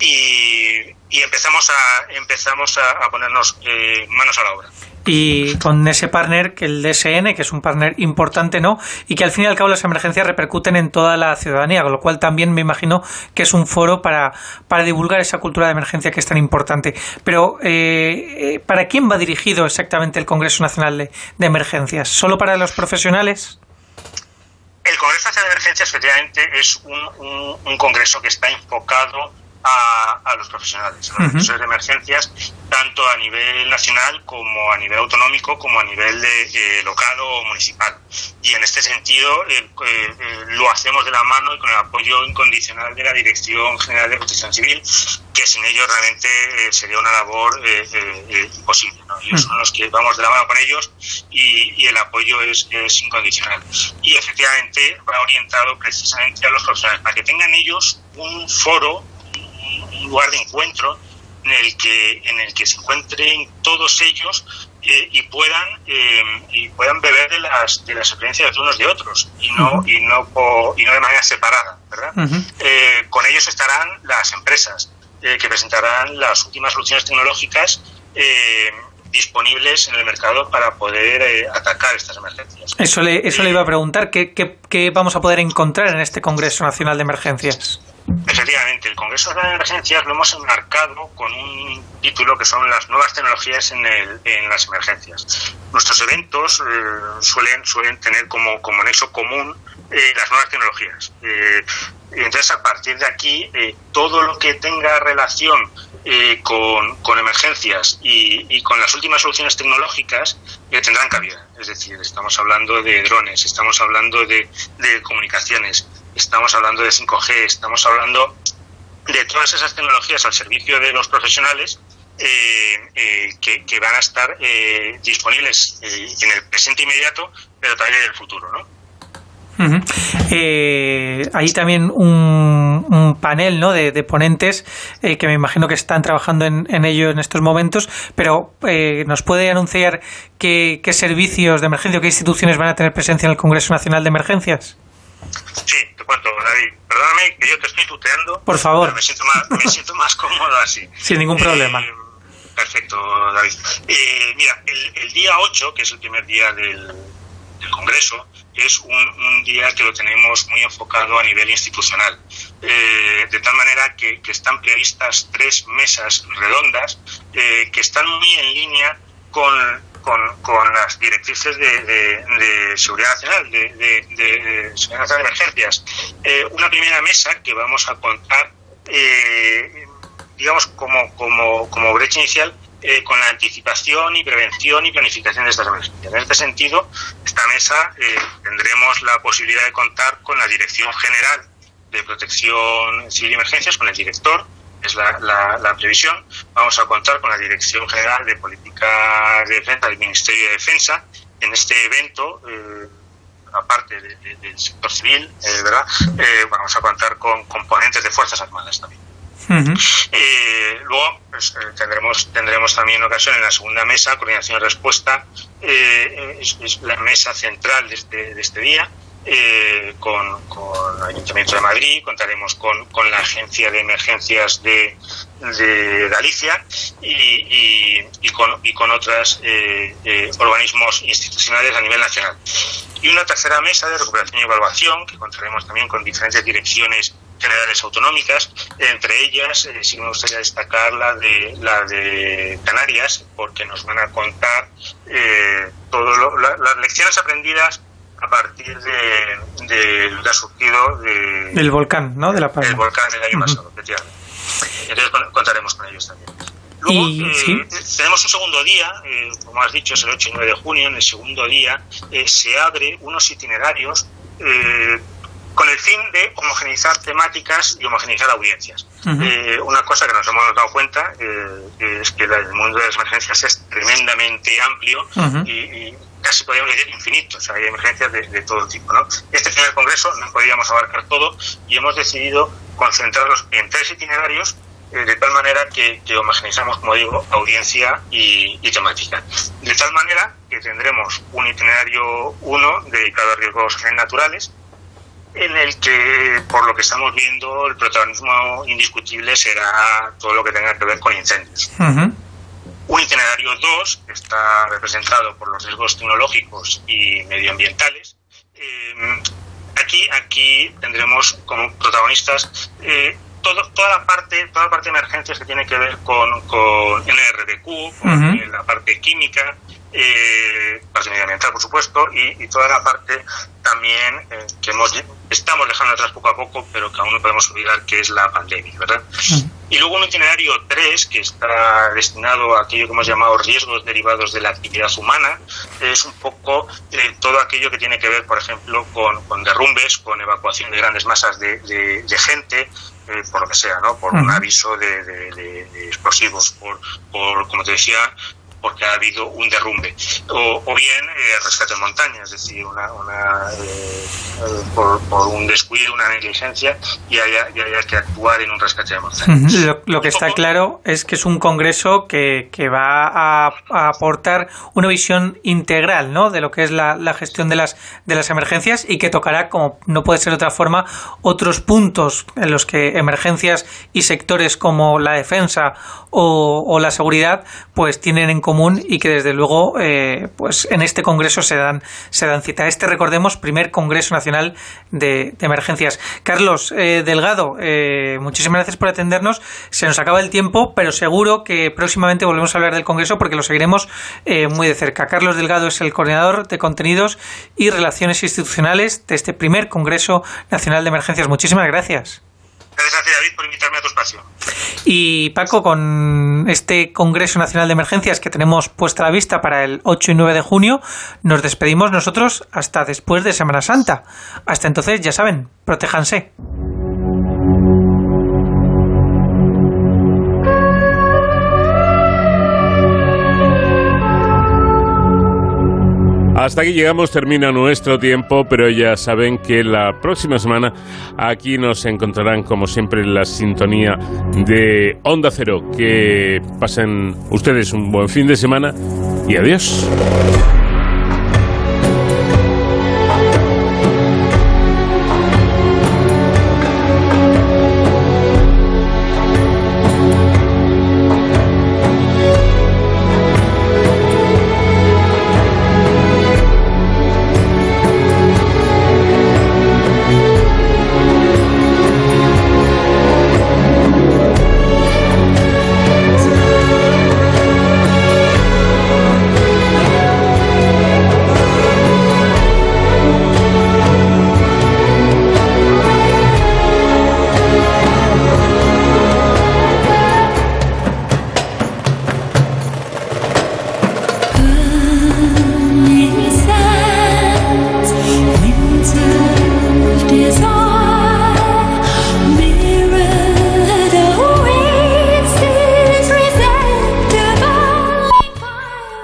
y, y empezamos a empezamos a, a ponernos eh, manos a la obra. Y con ese partner que el DSN, que es un partner importante, ¿no? Y que al fin y al cabo las emergencias repercuten en toda la ciudadanía, con lo cual también me imagino que es un foro para, para divulgar esa cultura de emergencia que es tan importante. Pero, eh, eh, ¿para quién va dirigido exactamente el Congreso Nacional de, de Emergencias? ¿Solo para los profesionales? El Congreso Nacional de Emergencias, efectivamente, es un, un- un congreso que está enfocado a, a los profesionales, a los profesionales de emergencias, tanto a nivel nacional como a nivel autonómico como a nivel de, eh, local o municipal. Y en este sentido eh, eh, eh, lo hacemos de la mano y con el apoyo incondicional de la Dirección General de Protección Civil, que sin ellos realmente sería una labor eh, eh, eh, imposible. ¿no? Ellos son los que vamos de la mano con ellos y, y el apoyo es, es incondicional. Y efectivamente va orientado precisamente a los profesionales, para que tengan ellos un foro, lugar de encuentro en el que en el que se encuentren todos ellos eh, y puedan eh, y puedan beber de las de las experiencias de unos de otros y no y no po- y no de manera separada verdad Eh, con ellos estarán las empresas eh, que presentarán las últimas soluciones tecnológicas eh, disponibles en el mercado para poder atacar estas emergencias. Eso le, eso le iba a preguntar, ¿qué, qué, qué vamos a poder encontrar en este Congreso Nacional de Emergencias? Efectivamente, el Congreso de Emergencias lo hemos enmarcado con un título que son las nuevas tecnologías en, el- en las emergencias. Nuestros eventos eh, suelen, suelen tener como, como nexo común eh, las nuevas tecnologías. Eh, entonces, a partir de aquí, eh, todo lo que tenga relación con, con emergencias y, y con las últimas soluciones tecnológicas tendrán cabida. Es decir, estamos hablando de drones, estamos hablando de, de comunicaciones, estamos hablando de 5G, estamos hablando de todas esas tecnologías al servicio de los profesionales eh, eh, que, van a estar eh, disponibles eh, en el presente inmediato, pero también en el futuro, ¿no? Eh, hay también un, un panel ¿no? de, de ponentes eh, que me imagino que están trabajando en, en ello en estos momentos, pero eh, ¿nos puede anunciar qué, qué servicios de emergencia o qué instituciones van a tener presencia en el Congreso Nacional de Emergencias? Sí, te cuento, David. Perdóname que yo te estoy tuteando. Por favor. Me siento más, me siento más [laughs] cómodo así. Sin ningún problema. Eh, perfecto, David. Eh, mira, el, el día 8, que es el primer día del, del Congreso, es un, un día que lo tenemos muy enfocado a nivel institucional. Eh, de tal manera que, que están previstas tres mesas redondas eh, que están muy en línea con, con, con las directrices de, de- seguridad nacional, de seguridad nacional de emergencias. Eh, una primera mesa que vamos a contar, eh, digamos, como, como, como brecha inicial eh, con la anticipación y prevención y planificación de estas emergencias. En este sentido, esta mesa eh, tendremos la posibilidad de contar con la Dirección General de Protección Civil y Emergencias, con el director, es la, la- la previsión. Vamos a contar con la Dirección General de Política de Defensa del Ministerio de Defensa. En este evento, eh, aparte de- de- del sector civil, eh, ¿verdad? Eh, vamos a contar con componentes de Fuerzas Armadas también. Eh, luego pues, tendremos tendremos también ocasión en la segunda mesa, coordinación y respuesta, es, es la mesa central de este, de este día, eh, con, el Ayuntamiento de Madrid, contaremos con, con la Agencia de Emergencias de, de Galicia y, con, y con otros organismos institucionales a nivel nacional. Y una tercera mesa de recuperación y evaluación, que contaremos también con diferentes direcciones generales autonómicas, entre ellas eh, sí me gustaría destacar la de la de Canarias, porque nos van a contar eh, la- las lecciones aprendidas a partir de, de lo que ha surgido de, Del volcán, ¿no? De la del volcán el año pasado, efectivamente. Entonces con- contaremos con ellos también. Luego eh, sí. tenemos un segundo día, eh, como has dicho, es el 8 y 9 de junio. En el segundo día eh, se abre unos itinerarios eh, con el fin de homogeneizar temáticas y homogeneizar audiencias. Eh, una cosa que nos hemos dado cuenta eh, es que el mundo de las emergencias es tremendamente amplio y casi podríamos decir infinito. O sea, hay emergencias de, todo tipo. ¿no? Este primer congreso no podíamos abarcar todo y hemos decidido concentrarlos en tres itinerarios eh, de tal manera que, que homogeneizamos, como digo, audiencia y, temática. De tal manera que tendremos un itinerario 1 dedicado a riesgos naturales, en el que, por lo que estamos viendo, el protagonismo indiscutible será todo lo que tenga que ver con incendios. Ujú. Un itinerario 2 que está representado por los riesgos tecnológicos y medioambientales. Eh, aquí, aquí tendremos como protagonistas eh, todo- toda la parte, toda la parte de emergencias que tiene que ver con, con NRDQ, con la parte química, eh, parte medioambiental, por supuesto, y, y toda la parte también eh, que hemos estamos dejando atrás poco a poco, pero que aún no podemos olvidar que es la pandemia, ¿verdad? Y luego un itinerario 3, que está destinado a aquello que hemos llamado riesgos derivados de la actividad humana, es un poco eh, todo aquello que tiene que ver, por ejemplo, con, con derrumbes, con evacuación de grandes masas de, de- de gente, eh, por lo que sea, ¿no? Por un aviso de, de- de- de explosivos, por, por, como te decía, porque ha habido un derrumbe. O, o bien eh, rescate en montaña, es decir, una, una, eh, eh, por, por un descuido, una negligencia, y haya, y haya que actuar en un rescate de montaña. Lo, lo que está claro es que es un congreso que, que va a, a aportar una visión integral ¿no? de lo que es la, la gestión de las, de las emergencias y que tocará, como no puede ser de otra forma, otros puntos en los que emergencias y sectores como la defensa o, o la seguridad pues tienen en común y que desde luego eh, pues en este congreso se dan, se dan cita. Este, recordemos, primer Congreso Nacional de, Emergencias. Carlos eh, Delgado, eh, muchísimas gracias por atendernos. Se nos acaba el tiempo, pero seguro que próximamente volvemos a hablar del Congreso porque lo seguiremos muy de cerca. Carlos Delgado es el coordinador de contenidos y relaciones institucionales de este primer Congreso Nacional de Emergencias. Muchísimas gracias. Gracias David, por invitarme a tu espacio. Y Paco, con este Congreso Nacional de Emergencias que tenemos puesta a la vista para el 8 y 9 de junio, nos despedimos nosotros hasta después de Semana Santa. Hasta entonces, ya saben, protéjanse. Hasta aquí llegamos, termina nuestro tiempo, pero ya saben que la próxima semana aquí nos encontrarán como siempre en la sintonía de Onda Cero. Que pasen ustedes un buen fin de semana y adiós.